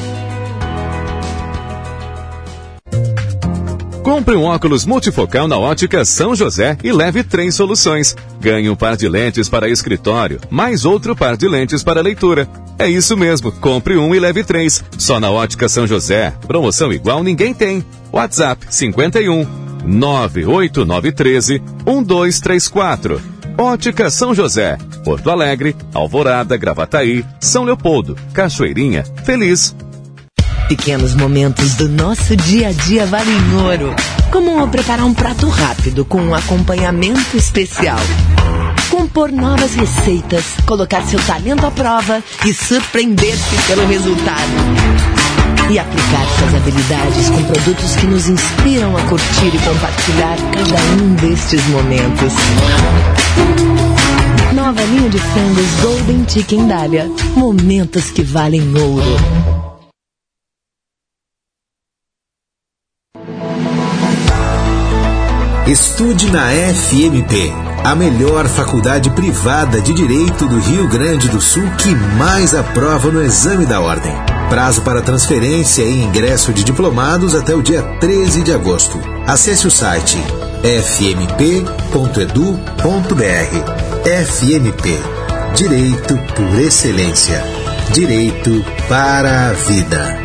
Compre um óculos multifocal na ótica São José e leve três soluções. Ganhe um par de lentes para escritório, mais outro par de lentes para leitura. É isso mesmo, compre um e leve três. Só na ótica São José. Promoção igual ninguém tem. WhatsApp 51 98913 1234. Ótica São José, Porto Alegre, Alvorada, Gravataí, São Leopoldo, Cachoeirinha, Feliz, Pequenos momentos do nosso dia a dia valem ouro. Como preparar um prato rápido com um acompanhamento especial. Compor novas receitas, colocar seu talento à prova e surpreender-se pelo resultado. E aplicar suas habilidades com produtos que nos inspiram a curtir e compartilhar cada um destes momentos. Nova linha de frangos Golden Chicken Dália. Momentos que valem ouro. Estude na FMP, a melhor faculdade privada de direito do Rio Grande do Sul que mais aprova no exame da ordem. Prazo para transferência e ingresso de diplomados até o dia 13 de agosto. Acesse o site fmp.edu.br. FMP Direito por Excelência. Direito para a Vida.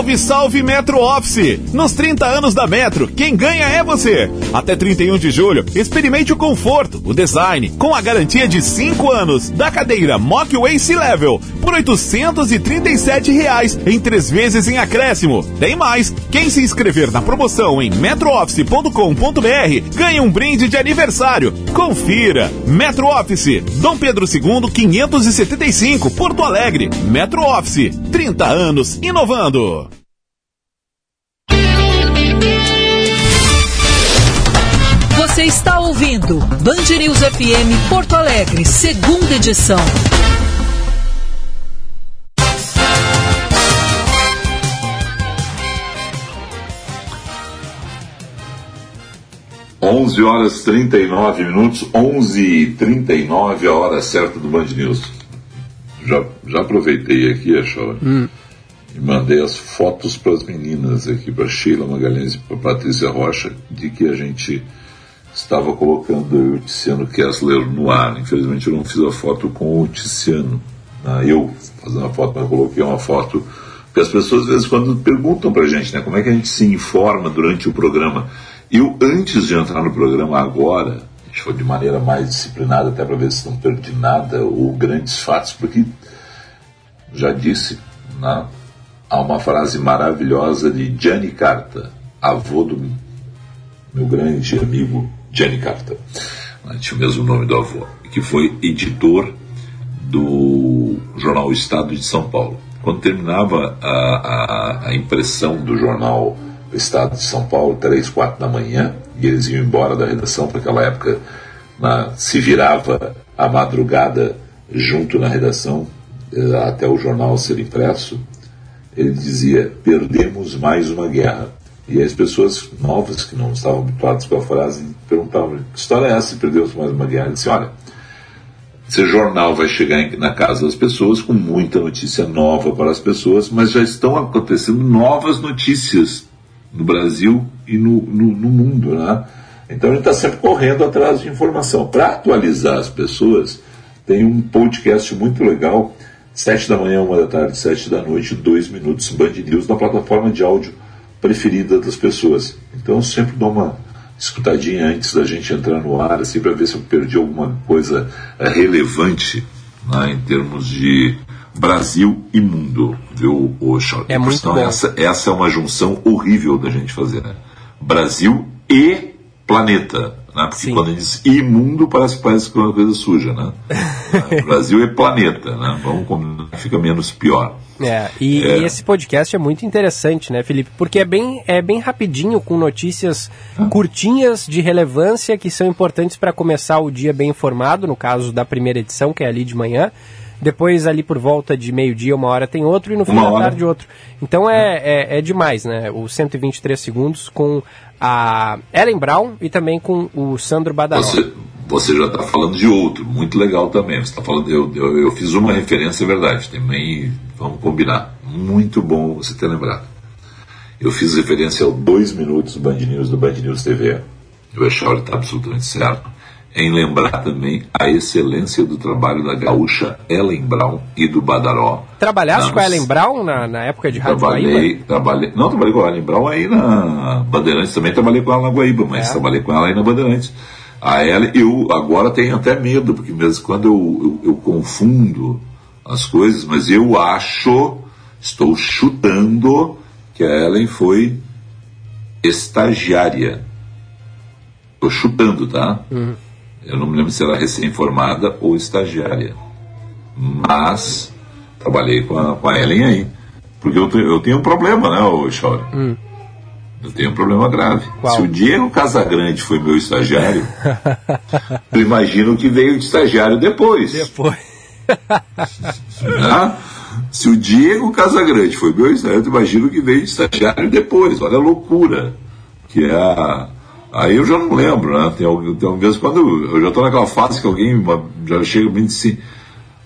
Salve, salve Metro Office! Nos 30 anos da Metro, quem ganha é você! Até 31 de julho, experimente o conforto, o design, com a garantia de 5 anos da cadeira Mockway C-Level por 837 reais, em 3 vezes em acréscimo. Tem mais! Quem se inscrever na promoção em metrooffice.com.br ganha um brinde de aniversário. Confira! Metro Office, Dom Pedro II 575, Porto Alegre. Metro Office, 30 anos inovando. Você está ouvindo Band News FM Porto Alegre, segunda edição. Onze horas 39 minutos, 11 e 39 a hora certa do Band News. Já, já aproveitei aqui, achou? Hum e mandei as fotos para as meninas aqui, para Sheila Magalhães e para Patrícia Rocha, de que a gente estava colocando o Tiziano Kessler no ar. Infelizmente eu não fiz a foto com o Tiziano. Né? Eu fazendo a foto, mas coloquei uma foto. Porque as pessoas às vezes quando perguntam para a gente, né, como é que a gente se informa durante o programa. Eu, antes de entrar no programa agora, a gente foi de maneira mais disciplinada até para ver se não perdi nada ou grandes fatos, porque já disse, né, há uma frase maravilhosa de Gianni Carta, avô do meu grande amigo Carta, né, tinha o mesmo nome do avô, que foi editor do jornal Estado de São Paulo. Quando terminava a, a, a impressão do jornal Estado de São Paulo, três, quatro da manhã, e eles iam embora da redação, porque naquela época na, se virava a madrugada junto na redação, eh, até o jornal ser impresso, ele dizia: perdemos mais uma guerra. E as pessoas novas que não estavam habituadas com a frase perguntavam: que história é essa? Perdeu-se mais uma guerra? Eu disse: olha, esse jornal vai chegar na casa das pessoas com muita notícia nova para as pessoas, mas já estão acontecendo novas notícias no Brasil e no, no, no mundo, né? Então gente está sempre correndo atrás de informação. Para atualizar as pessoas, tem um podcast muito legal, sete da manhã, uma da tarde, sete da noite, dois minutos, Band News, na plataforma de áudio preferida das pessoas. Então eu sempre dou uma escutadinha antes da gente entrar no ar, assim, para ver se eu perdi alguma coisa eh, relevante né, em termos de Brasil e mundo, viu, Oxo? É muito bom. Essa, essa é uma junção horrível da gente fazer, né? Brasil e planeta. Né? Porque Sim. quando diz imundo, parece, parece que é uma coisa suja, né? Brasil é planeta, né? Vamos combinar, fica menos pior. É, e, é. e, esse podcast é muito interessante, né, Felipe? Porque é bem, é bem rapidinho, com notícias ah. curtinhas de relevância que são importantes para começar o dia bem informado, no caso da primeira edição, que é ali de manhã. Depois, ali por volta de meio-dia, uma hora tem outro, e no fim uma da hora. tarde outro. Então é, é, é, demais, né? Os 123 segundos com a Ellen Brown e também com o Sandro Badaró. Você, você já está falando de outro, muito legal também. Você tá falando, eu, eu, eu, fiz uma referência, é verdade, também vamos combinar. Muito bom você ter lembrado. Eu fiz referência ao dois minutos do Band News do Band News TV. O Echauri está absolutamente certo em lembrar também a excelência do trabalho da gaúcha Ellen Brown e do Badaró. Trabalhaste com a Ellen Brown na, na época de Rádio trabalhei, Guaíba? Trabalhei, não, trabalhei com a Ellen Brown aí na Bandeirantes, também trabalhei com ela na Guaíba, mas é. trabalhei com ela aí na Bandeirantes. A Ellen, eu agora tenho até medo, porque mesmo quando eu, eu, eu confundo as coisas, mas eu acho, estou chutando, que a Ellen foi estagiária. Estou chutando, tá? Uhum eu não me lembro se era recém-formada ou estagiária. Mas trabalhei com a, com a Ellen aí. Porque eu, tenho, eu tenho um problema, né, Chore? Hum. Eu tenho um problema grave. Qual? Se o Diego Casagrande foi meu estagiário, eu imagino que veio de estagiário depois. Depois. né? Se o Diego Casagrande foi meu estagiário, eu imagino que veio de estagiário depois. Olha a loucura que é a Aí eu já não lembro, né? Tem, tem vezes quando eu já estou naquela fase que alguém já chega e me diz assim: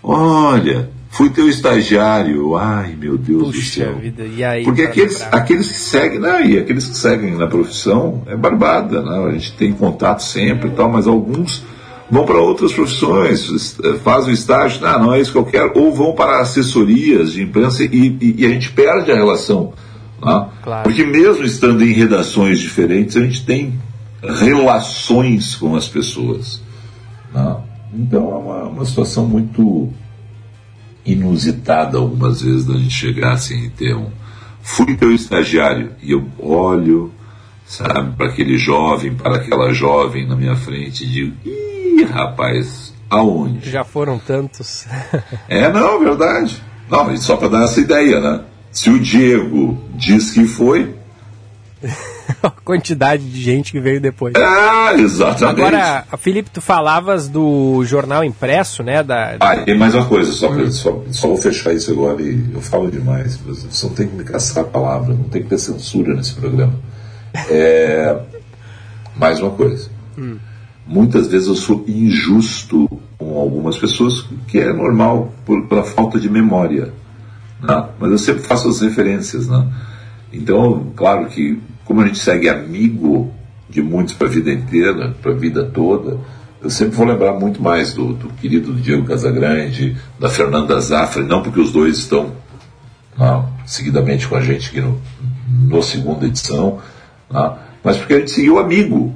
Olha, fui teu estagiário. Ai, meu Deus Puxa do céu. Vida. E aí, Porque aqueles, aqueles que seguem, né? E aqueles que seguem na profissão é barbada, né? A gente tem contato sempre e tal, mas alguns vão para outras profissões, fazem o estágio, ah, não é isso que eu quero, ou vão para assessorias de imprensa e, e, e a gente perde a relação. Né? Claro. Porque mesmo estando em redações diferentes, a gente tem relações com as pessoas. Né? Então é uma, uma situação muito inusitada algumas vezes da gente chegar assim e ter um. Fui teu estagiário e eu olho, sabe, para aquele jovem, para aquela jovem na minha frente e digo: ih, rapaz, aonde? Já foram tantos. é, não, verdade. Não, mas só para dar essa ideia, né? Se o Diego diz que foi, a quantidade de gente que veio depois. Ah, exatamente. Agora, Felipe, tu falavas do jornal impresso, né? Da, Ah, e mais uma coisa, só, hum. só, só, vou fechar isso agora e eu falo demais. Você não tem que me caçar a palavra, não tem que ter censura nesse programa. É, mais uma coisa. Hum. Muitas vezes eu sou injusto com algumas pessoas, que é normal por, pela falta de memória. Né? Mas eu sempre faço as referências. Né? Então, claro que como a gente segue amigo de muitos para a vida inteira, para a vida toda, eu sempre vou lembrar muito mais do, do querido Diego Casagrande, da Fernanda Zafra, não porque os dois estão não, seguidamente com a gente aqui no, no segunda edição, não, mas porque a gente seguiu amigo.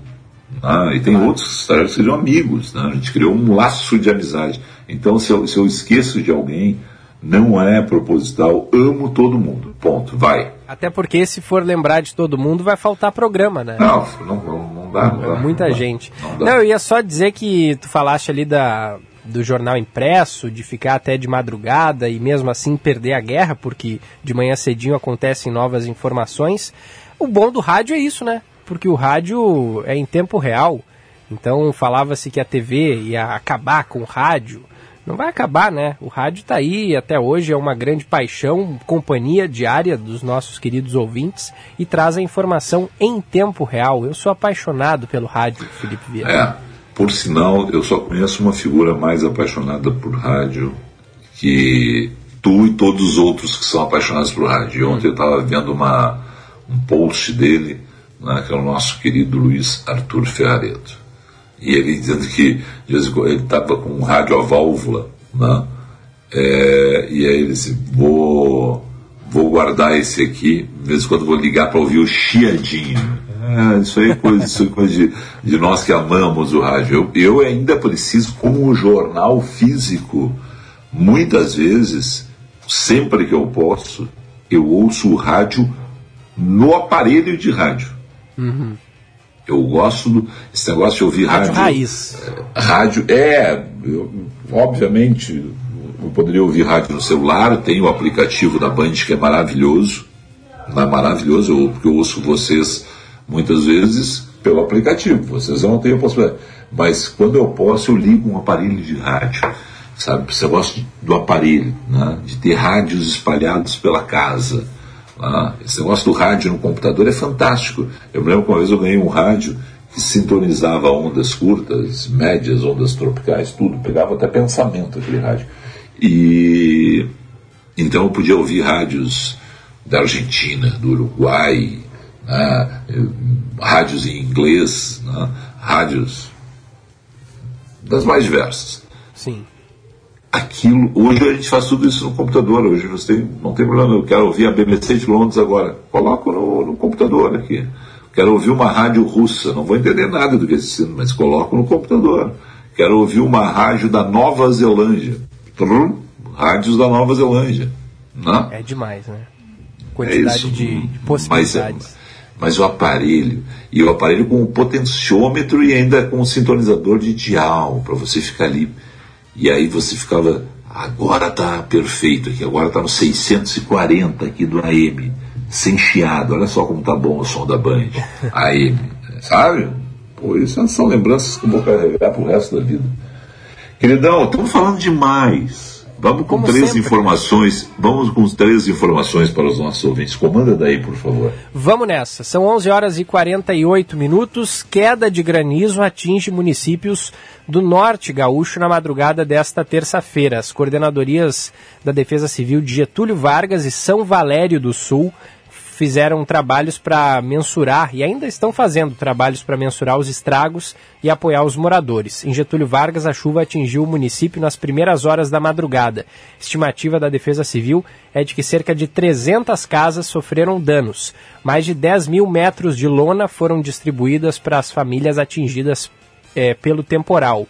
Não, e tem outros que seriam amigos, a gente criou um laço de amizade. Então, se eu, se eu esqueço de alguém, não é proposital, amo todo mundo. Ponto, vai. Até porque se for lembrar de todo mundo, vai faltar programa, né? Não, não, não, dá. Não dá Muita não gente. Não, não, eu ia só dizer que tu falaste ali da, do jornal impresso, de ficar até de madrugada e mesmo assim perder a guerra, porque de manhã cedinho acontecem novas informações. O bom do rádio é isso, né? Porque o rádio é em tempo real. Então falava-se que a TV ia acabar com o rádio não vai acabar, né? O rádio está aí até hoje, é uma grande paixão, companhia diária dos nossos queridos ouvintes e traz a informação em tempo real. Eu sou apaixonado pelo rádio, Felipe Vieira. É, por sinal, eu só conheço uma figura mais apaixonada por rádio que tu e todos os outros que são apaixonados por rádio. Ontem eu estava vendo uma, um post dele, né, que é o nosso querido Luiz Arthur Ferrareto e ele dizendo que ele estava com um rádio a válvula, né? É, e aí ele disse, vou, vou guardar esse aqui, de vez em quando vou ligar para ouvir o chiadinho. É, isso aí é coisa, isso é coisa de, de, nós que amamos o rádio. Eu, eu ainda preciso, como um jornal físico, muitas vezes, sempre que eu posso, eu ouço o rádio no aparelho de rádio. Uhum. Eu gosto do esse negócio de ouvir rádio. Rádio raiz. É, rádio, é, eu, obviamente, eu poderia ouvir rádio no celular, tem o aplicativo da Band que é maravilhoso. É maravilhoso, eu, porque eu ouço vocês muitas vezes pelo aplicativo, vocês não têm a possibilidade. Mas quando eu posso, eu ligo um aparelho de rádio. Sabe, você gosta do aparelho, né? de ter rádios espalhados pela casa ah, esse negócio do rádio no computador é fantástico. Eu me lembro que uma vez eu ganhei um rádio que sintonizava ondas curtas, médias, ondas tropicais, tudo, pegava até pensamento aquele rádio. E então eu podia ouvir rádios da Argentina, do Uruguai, né, rádios em inglês, né, rádios das mais diversas. Sim aquilo. Hoje a gente faz tudo isso no computador. Hoje você não tem problema. Eu quero ouvir a BBC de Londres agora. Coloco no, no computador aqui. Quero ouvir uma rádio russa. Não vou entender nada do que está sendo, mas coloco no computador. Quero ouvir uma rádio da Nova Zelândia. Trum, rádios da Nova Zelândia. Não? É demais, né? Quantidade é de, de, possibilidades. Mas, mas o aparelho, e o aparelho com o potenciômetro e ainda com o sintonizador de dial, para você ficar ali e aí você ficava, agora tá perfeito aqui, agora tá no 640 aqui do AM, sem chiado, olha só como tá bom o som da Band, AM, sabe? Pô, isso são lembranças que eu vou carregar pro resto da vida. Queridão, estamos falando demais. Vamos com Como três sempre. informações. Vamos com três informações para os nossos ouvintes. Comanda daí, por favor. Vamos nessa. São 11 horas e 48 minutos. Queda de granizo atinge municípios do norte gaúcho na madrugada desta terça-feira. As coordenadorias da Defesa Civil de Getúlio Vargas e São Valério do Sul fizeram trabalhos para mensurar e ainda estão fazendo trabalhos para mensurar os estragos e apoiar os moradores. Em Getúlio Vargas, a chuva atingiu o município nas primeiras horas da madrugada. Estimativa da Defesa Civil é de que cerca de 300 casas sofreram danos. Mais de 10 mil metros de lona foram distribuídas para as famílias atingidas é, pelo temporal.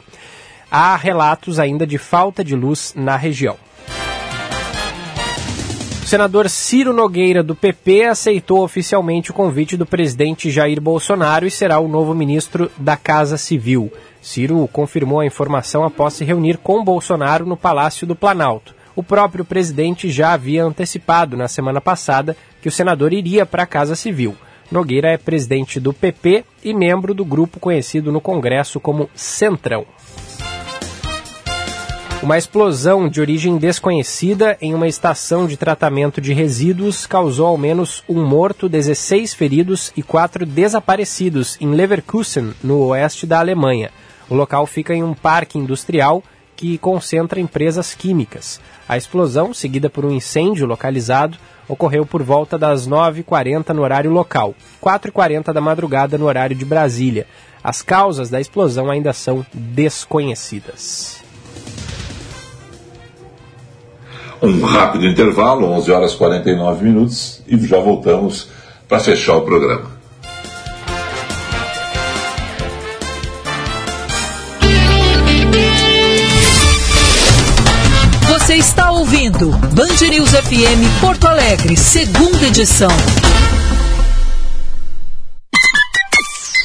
Há relatos ainda de falta de luz na região. Senador Ciro Nogueira, do PP, aceitou oficialmente o convite do presidente Jair Bolsonaro e será o novo ministro da Casa Civil. Ciro confirmou a informação após se reunir com Bolsonaro no Palácio do Planalto. O próprio presidente já havia antecipado na semana passada que o senador iria para a Casa Civil. Nogueira é presidente do PP e membro do grupo conhecido no Congresso como Centrão. Uma explosão de origem desconhecida em uma estação de tratamento de resíduos causou ao menos um morto, 16 feridos e quatro desaparecidos em Leverkusen, no oeste da Alemanha. O local fica em um parque industrial que concentra empresas químicas. A explosão, seguida por um incêndio localizado, ocorreu por volta das 9h40 no horário local, 4h40 da madrugada no horário de Brasília. As causas da explosão ainda são desconhecidas. Um rápido intervalo, 11 horas e 49 minutos, e já voltamos para fechar o programa. Você está ouvindo Band News FM Porto Alegre, segunda edição.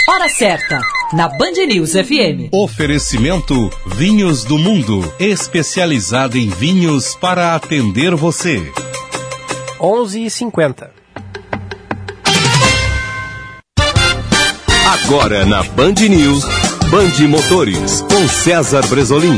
Hora certa, na Band News FM. Oferecimento Vinhos do Mundo, especializado em vinhos para atender você. 11h50. Agora na Band News, Band Motores, com César Bresolim.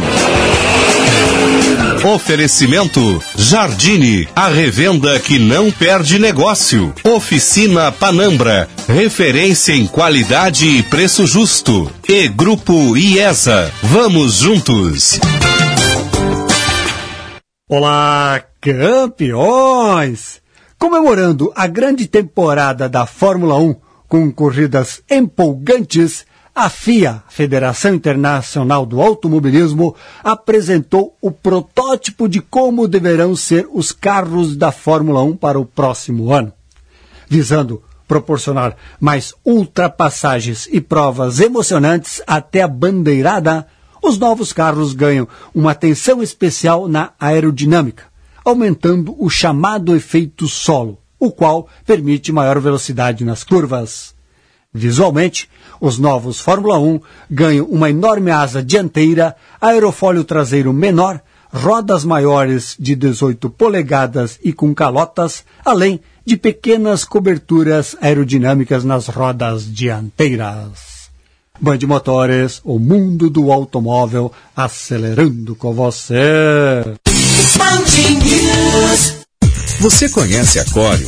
Oferecimento Jardine, a revenda que não perde negócio. Oficina Panambra, referência em qualidade e preço justo. E Grupo IESA, vamos juntos. Olá, campeões! Comemorando a grande temporada da Fórmula 1 com corridas empolgantes, a FIA, Federação Internacional do Automobilismo, apresentou o protótipo de como deverão ser os carros da Fórmula 1 para o próximo ano. Visando proporcionar mais ultrapassagens e provas emocionantes até a bandeirada, os novos carros ganham uma atenção especial na aerodinâmica, aumentando o chamado efeito solo, o qual permite maior velocidade nas curvas. Visualmente, os novos Fórmula 1 ganham uma enorme asa dianteira, aerofólio traseiro menor, rodas maiores de 18 polegadas e com calotas, além de pequenas coberturas aerodinâmicas nas rodas dianteiras. Band Motores, o mundo do automóvel acelerando com você. Você conhece a Cório?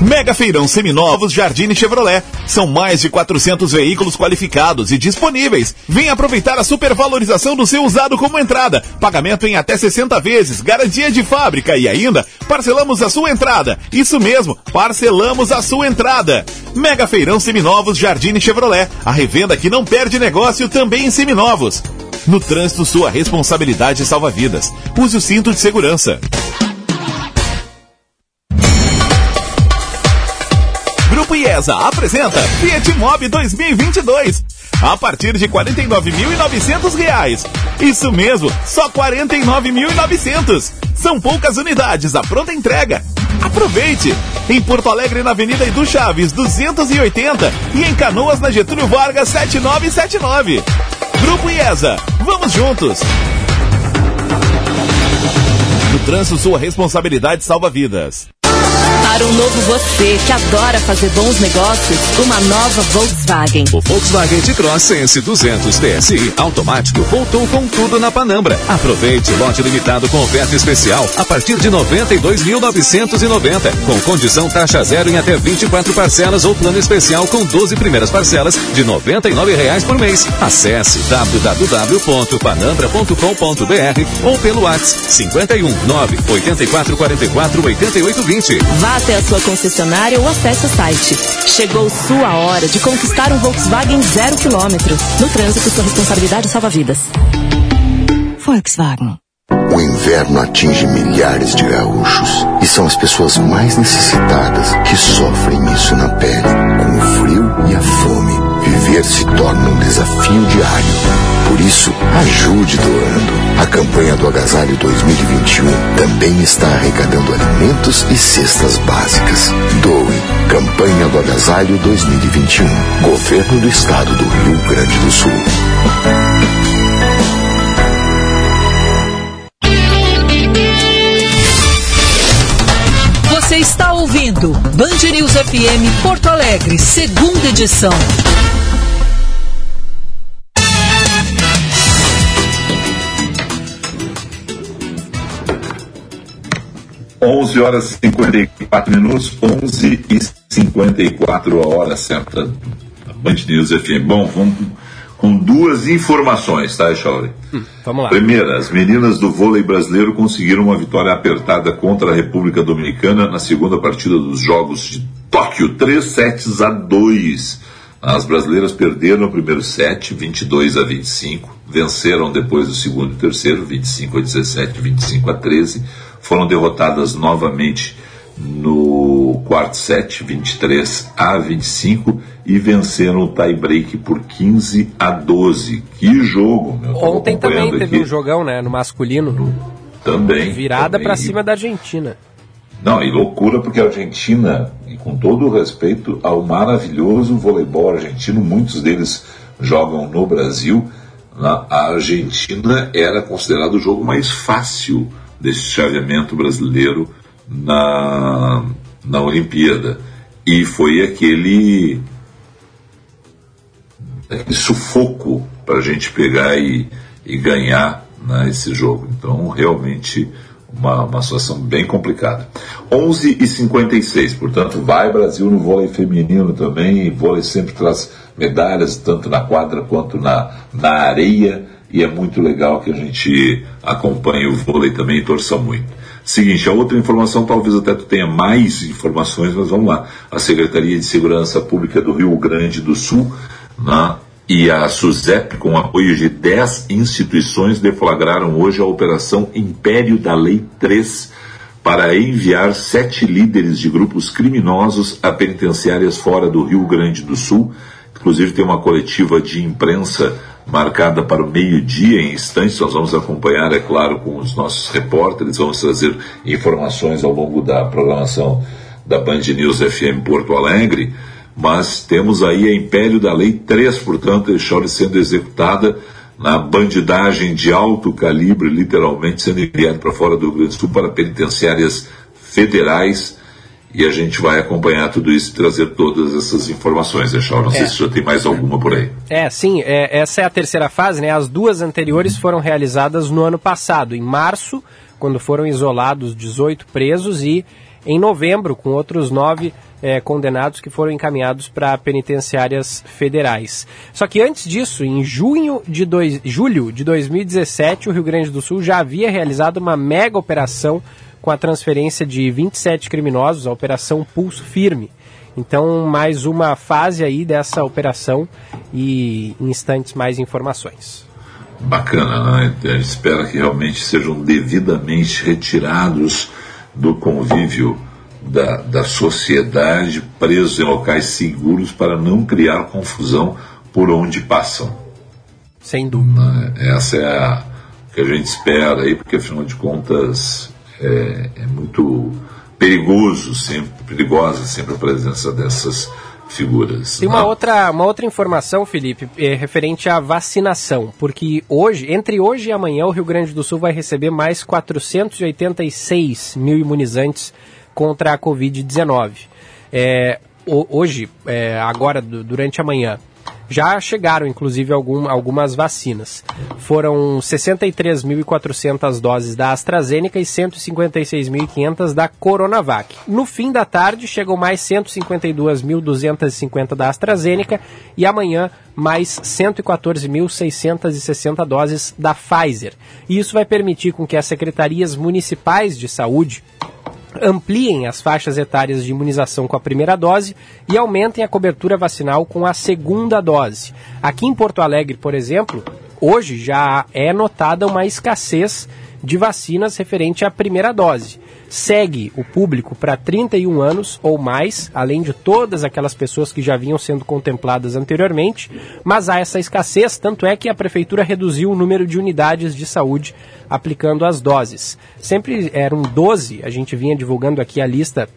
Mega Feirão Seminovos Jardine Chevrolet. São mais de 400 veículos qualificados e disponíveis. Venha aproveitar a supervalorização do seu usado como entrada. Pagamento em até 60 vezes, garantia de fábrica e ainda parcelamos a sua entrada. Isso mesmo, parcelamos a sua entrada. Mega Feirão Seminovos Jardine Chevrolet. A revenda que não perde negócio também em seminovos. No trânsito, sua responsabilidade salva vidas. Use o cinto de segurança. Grupo IESA apresenta Fiat Mobi 2022. A partir de R$ 49.900. Isso mesmo, só R$ 49.900. São poucas unidades, a pronta entrega. Aproveite! Em Porto Alegre, na Avenida Edu Chaves, 280. E em Canoas, na Getúlio Vargas, 7979. Grupo IESA, vamos juntos! No trânsito, sua responsabilidade salva vidas. Para um novo você que adora fazer bons negócios, uma nova Volkswagen. O Volkswagen T-Cross Sense 200 TSI automático voltou com tudo na Panambra. Aproveite o lote limitado com oferta especial a partir de 92.990, com condição taxa zero em até 24 parcelas ou plano especial com 12 primeiras parcelas de R$ 99 por mês. Acesse www.panambra.com.br ou pelo WhatsApp 51 9 84 44 88 20. Vá até a sua concessionária ou acesse o site. Chegou sua hora de conquistar um Volkswagen zero quilômetro. No trânsito, sua responsabilidade salva vidas. Volkswagen. O inverno atinge milhares de gaúchos e são as pessoas mais necessitadas que sofrem isso na pele. Com o frio e a fome, viver se torna um desafio diário. Por isso, ajude doando. A campanha do Agasalho 2021 também está arrecadando alimentos e cestas básicas. Doe. Campanha do Agasalho 2021. Governo do Estado do Rio Grande do Sul. Você está Band News FM Porto Alegre, segunda edição. 11 horas e 54 minutos, 11 e 54 a hora certa da Band News FM. Bom, vamos com duas informações, tá, Chauri? Hum, vamos lá. Primeira, as meninas do vôlei brasileiro conseguiram uma vitória apertada contra a República Dominicana na segunda partida dos Jogos de Tóquio, 3 sets a 2. As brasileiras perderam o primeiro set, 22 a 25, venceram depois o segundo e terceiro, 25 a 17, 25 a 13 foram derrotadas novamente no quarto set, 23 a 25, e venceram o tie-break por 15 a 12. Que jogo, meu Ontem também teve aqui. um jogão, né, no masculino. Também. Virada para cima da Argentina. Não, e loucura porque a Argentina, e com todo o respeito ao maravilhoso voleibol argentino, muitos deles jogam no Brasil, a Argentina era considerado o jogo mais fácil desse chaveamento brasileiro na, na Olimpíada. E foi aquele, aquele sufoco para a gente pegar e, e ganhar né, esse jogo. Então, realmente, uma, uma situação bem complicada. 11 e 56, portanto, vai Brasil no vôlei feminino também. E vôlei sempre traz medalhas, tanto na quadra quanto na, na areia. E é muito legal que a gente acompanhe o vôlei também e torça muito. Seguinte, a outra informação, talvez até tu tenha mais informações, mas vamos lá. A Secretaria de Segurança Pública do Rio Grande do Sul né, e a SUSEP, com apoio de 10 instituições, deflagraram hoje a Operação Império da Lei 3 para enviar sete líderes de grupos criminosos a penitenciárias fora do Rio Grande do Sul. Inclusive tem uma coletiva de imprensa marcada para o meio-dia em instantes. Nós vamos acompanhar, é claro, com os nossos repórteres, vamos trazer informações ao longo da programação da Band News FM Porto Alegre. Mas temos aí a Império da Lei 3, portanto, deixou sendo executada na bandidagem de alto calibre, literalmente sendo enviado para fora do Rio Grande do Sul para penitenciárias federais e a gente vai acompanhar tudo isso e trazer todas essas informações, Echal. Não é. sei se já tem mais alguma por aí. É, sim. É, essa é a terceira fase, né? As duas anteriores foram realizadas no ano passado, em março, quando foram isolados 18 presos, e em novembro, com outros nove é, condenados que foram encaminhados para penitenciárias federais. Só que antes disso, em junho de dois, julho de 2017, o Rio Grande do Sul já havia realizado uma mega operação com a transferência de 27 criminosos, a Operação Pulso Firme. Então, mais uma fase aí dessa operação e em instantes mais informações. Bacana, né? A gente espera que realmente sejam devidamente retirados do convívio da, da sociedade, presos em locais seguros para não criar confusão por onde passam. Sem dúvida. Essa é a que a gente espera aí, porque afinal de contas é, é muito perigoso sempre, perigosa sempre a presença dessas figuras. Tem uma outra, uma outra informação, Felipe, é, referente à vacinação, porque hoje, entre hoje e amanhã, o Rio Grande do Sul vai receber mais 486 mil imunizantes contra a Covid-19. É, hoje, é, agora, durante a manhã, já chegaram, inclusive, algum, algumas vacinas. Foram 63.400 doses da AstraZeneca e 156.500 da Coronavac. No fim da tarde, chegam mais 152.250 da AstraZeneca e amanhã mais 114.660 doses da Pfizer. E isso vai permitir com que as secretarias municipais de saúde ampliem as faixas etárias de imunização com a primeira dose e aumentem a cobertura vacinal com a segunda dose. Aqui em Porto Alegre, por exemplo, hoje já é notada uma escassez de vacinas referente à primeira dose segue o público para 31 anos ou mais, além de todas aquelas pessoas que já vinham sendo contempladas anteriormente, mas há essa escassez, tanto é que a prefeitura reduziu o número de unidades de saúde aplicando as doses. Sempre eram 12, a gente vinha divulgando aqui a lista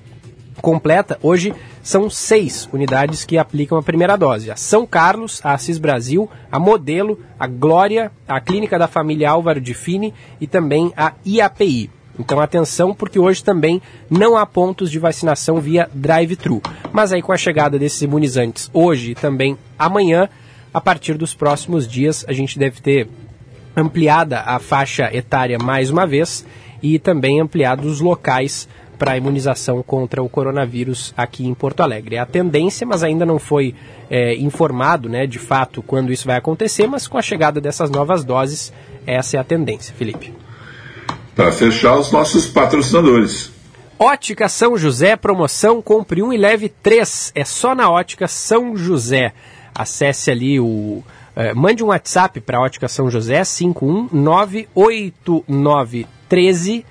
completa, hoje são seis unidades que aplicam a primeira dose. A São Carlos, a Assis Brasil, a Modelo, a Glória, a Clínica da Família Álvaro de Fini e também a IAPI. Então atenção, porque hoje também não há pontos de vacinação via drive-thru. Mas aí com a chegada desses imunizantes hoje e também amanhã, a partir dos próximos dias, a gente deve ter ampliada a faixa etária mais uma vez e também ampliado os locais para a imunização contra o coronavírus aqui em Porto Alegre. É a tendência, mas ainda não foi é, informado né, de fato quando isso vai acontecer, mas com a chegada dessas novas doses, essa é a tendência, Felipe para fechar os nossos patrocinadores. Ótica São José, promoção compre um e leve três. É só na Ótica São José. Acesse ali o. Eh, mande um WhatsApp para a Ótica São José, 5198913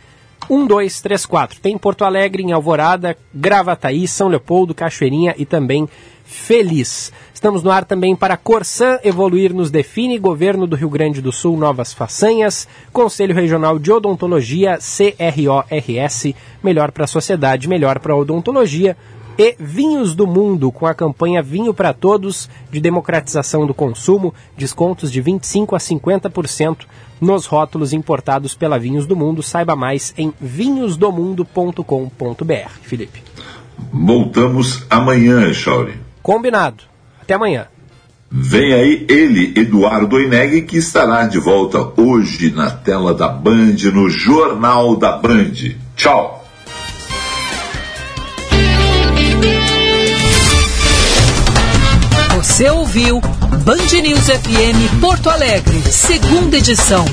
1234. Tem Porto Alegre, em Alvorada, Gravataí, São Leopoldo, Cachoeirinha e também Feliz. Estamos no ar também para Corsan Evoluir nos define, Governo do Rio Grande do Sul, novas façanhas, Conselho Regional de Odontologia, CRORS, melhor para a sociedade, melhor para a odontologia, e Vinhos do Mundo, com a campanha Vinho para Todos, de democratização do consumo, descontos de 25% a 50% nos rótulos importados pela Vinhos do Mundo. Saiba mais em vinhosdomundo.com.br. Felipe. Voltamos amanhã, Chauri. Combinado. Até amanhã. Vem aí ele, Eduardo Ineg, que estará de volta hoje na tela da Band, no Jornal da Band. Tchau! Você ouviu Band News FM Porto Alegre, segunda edição.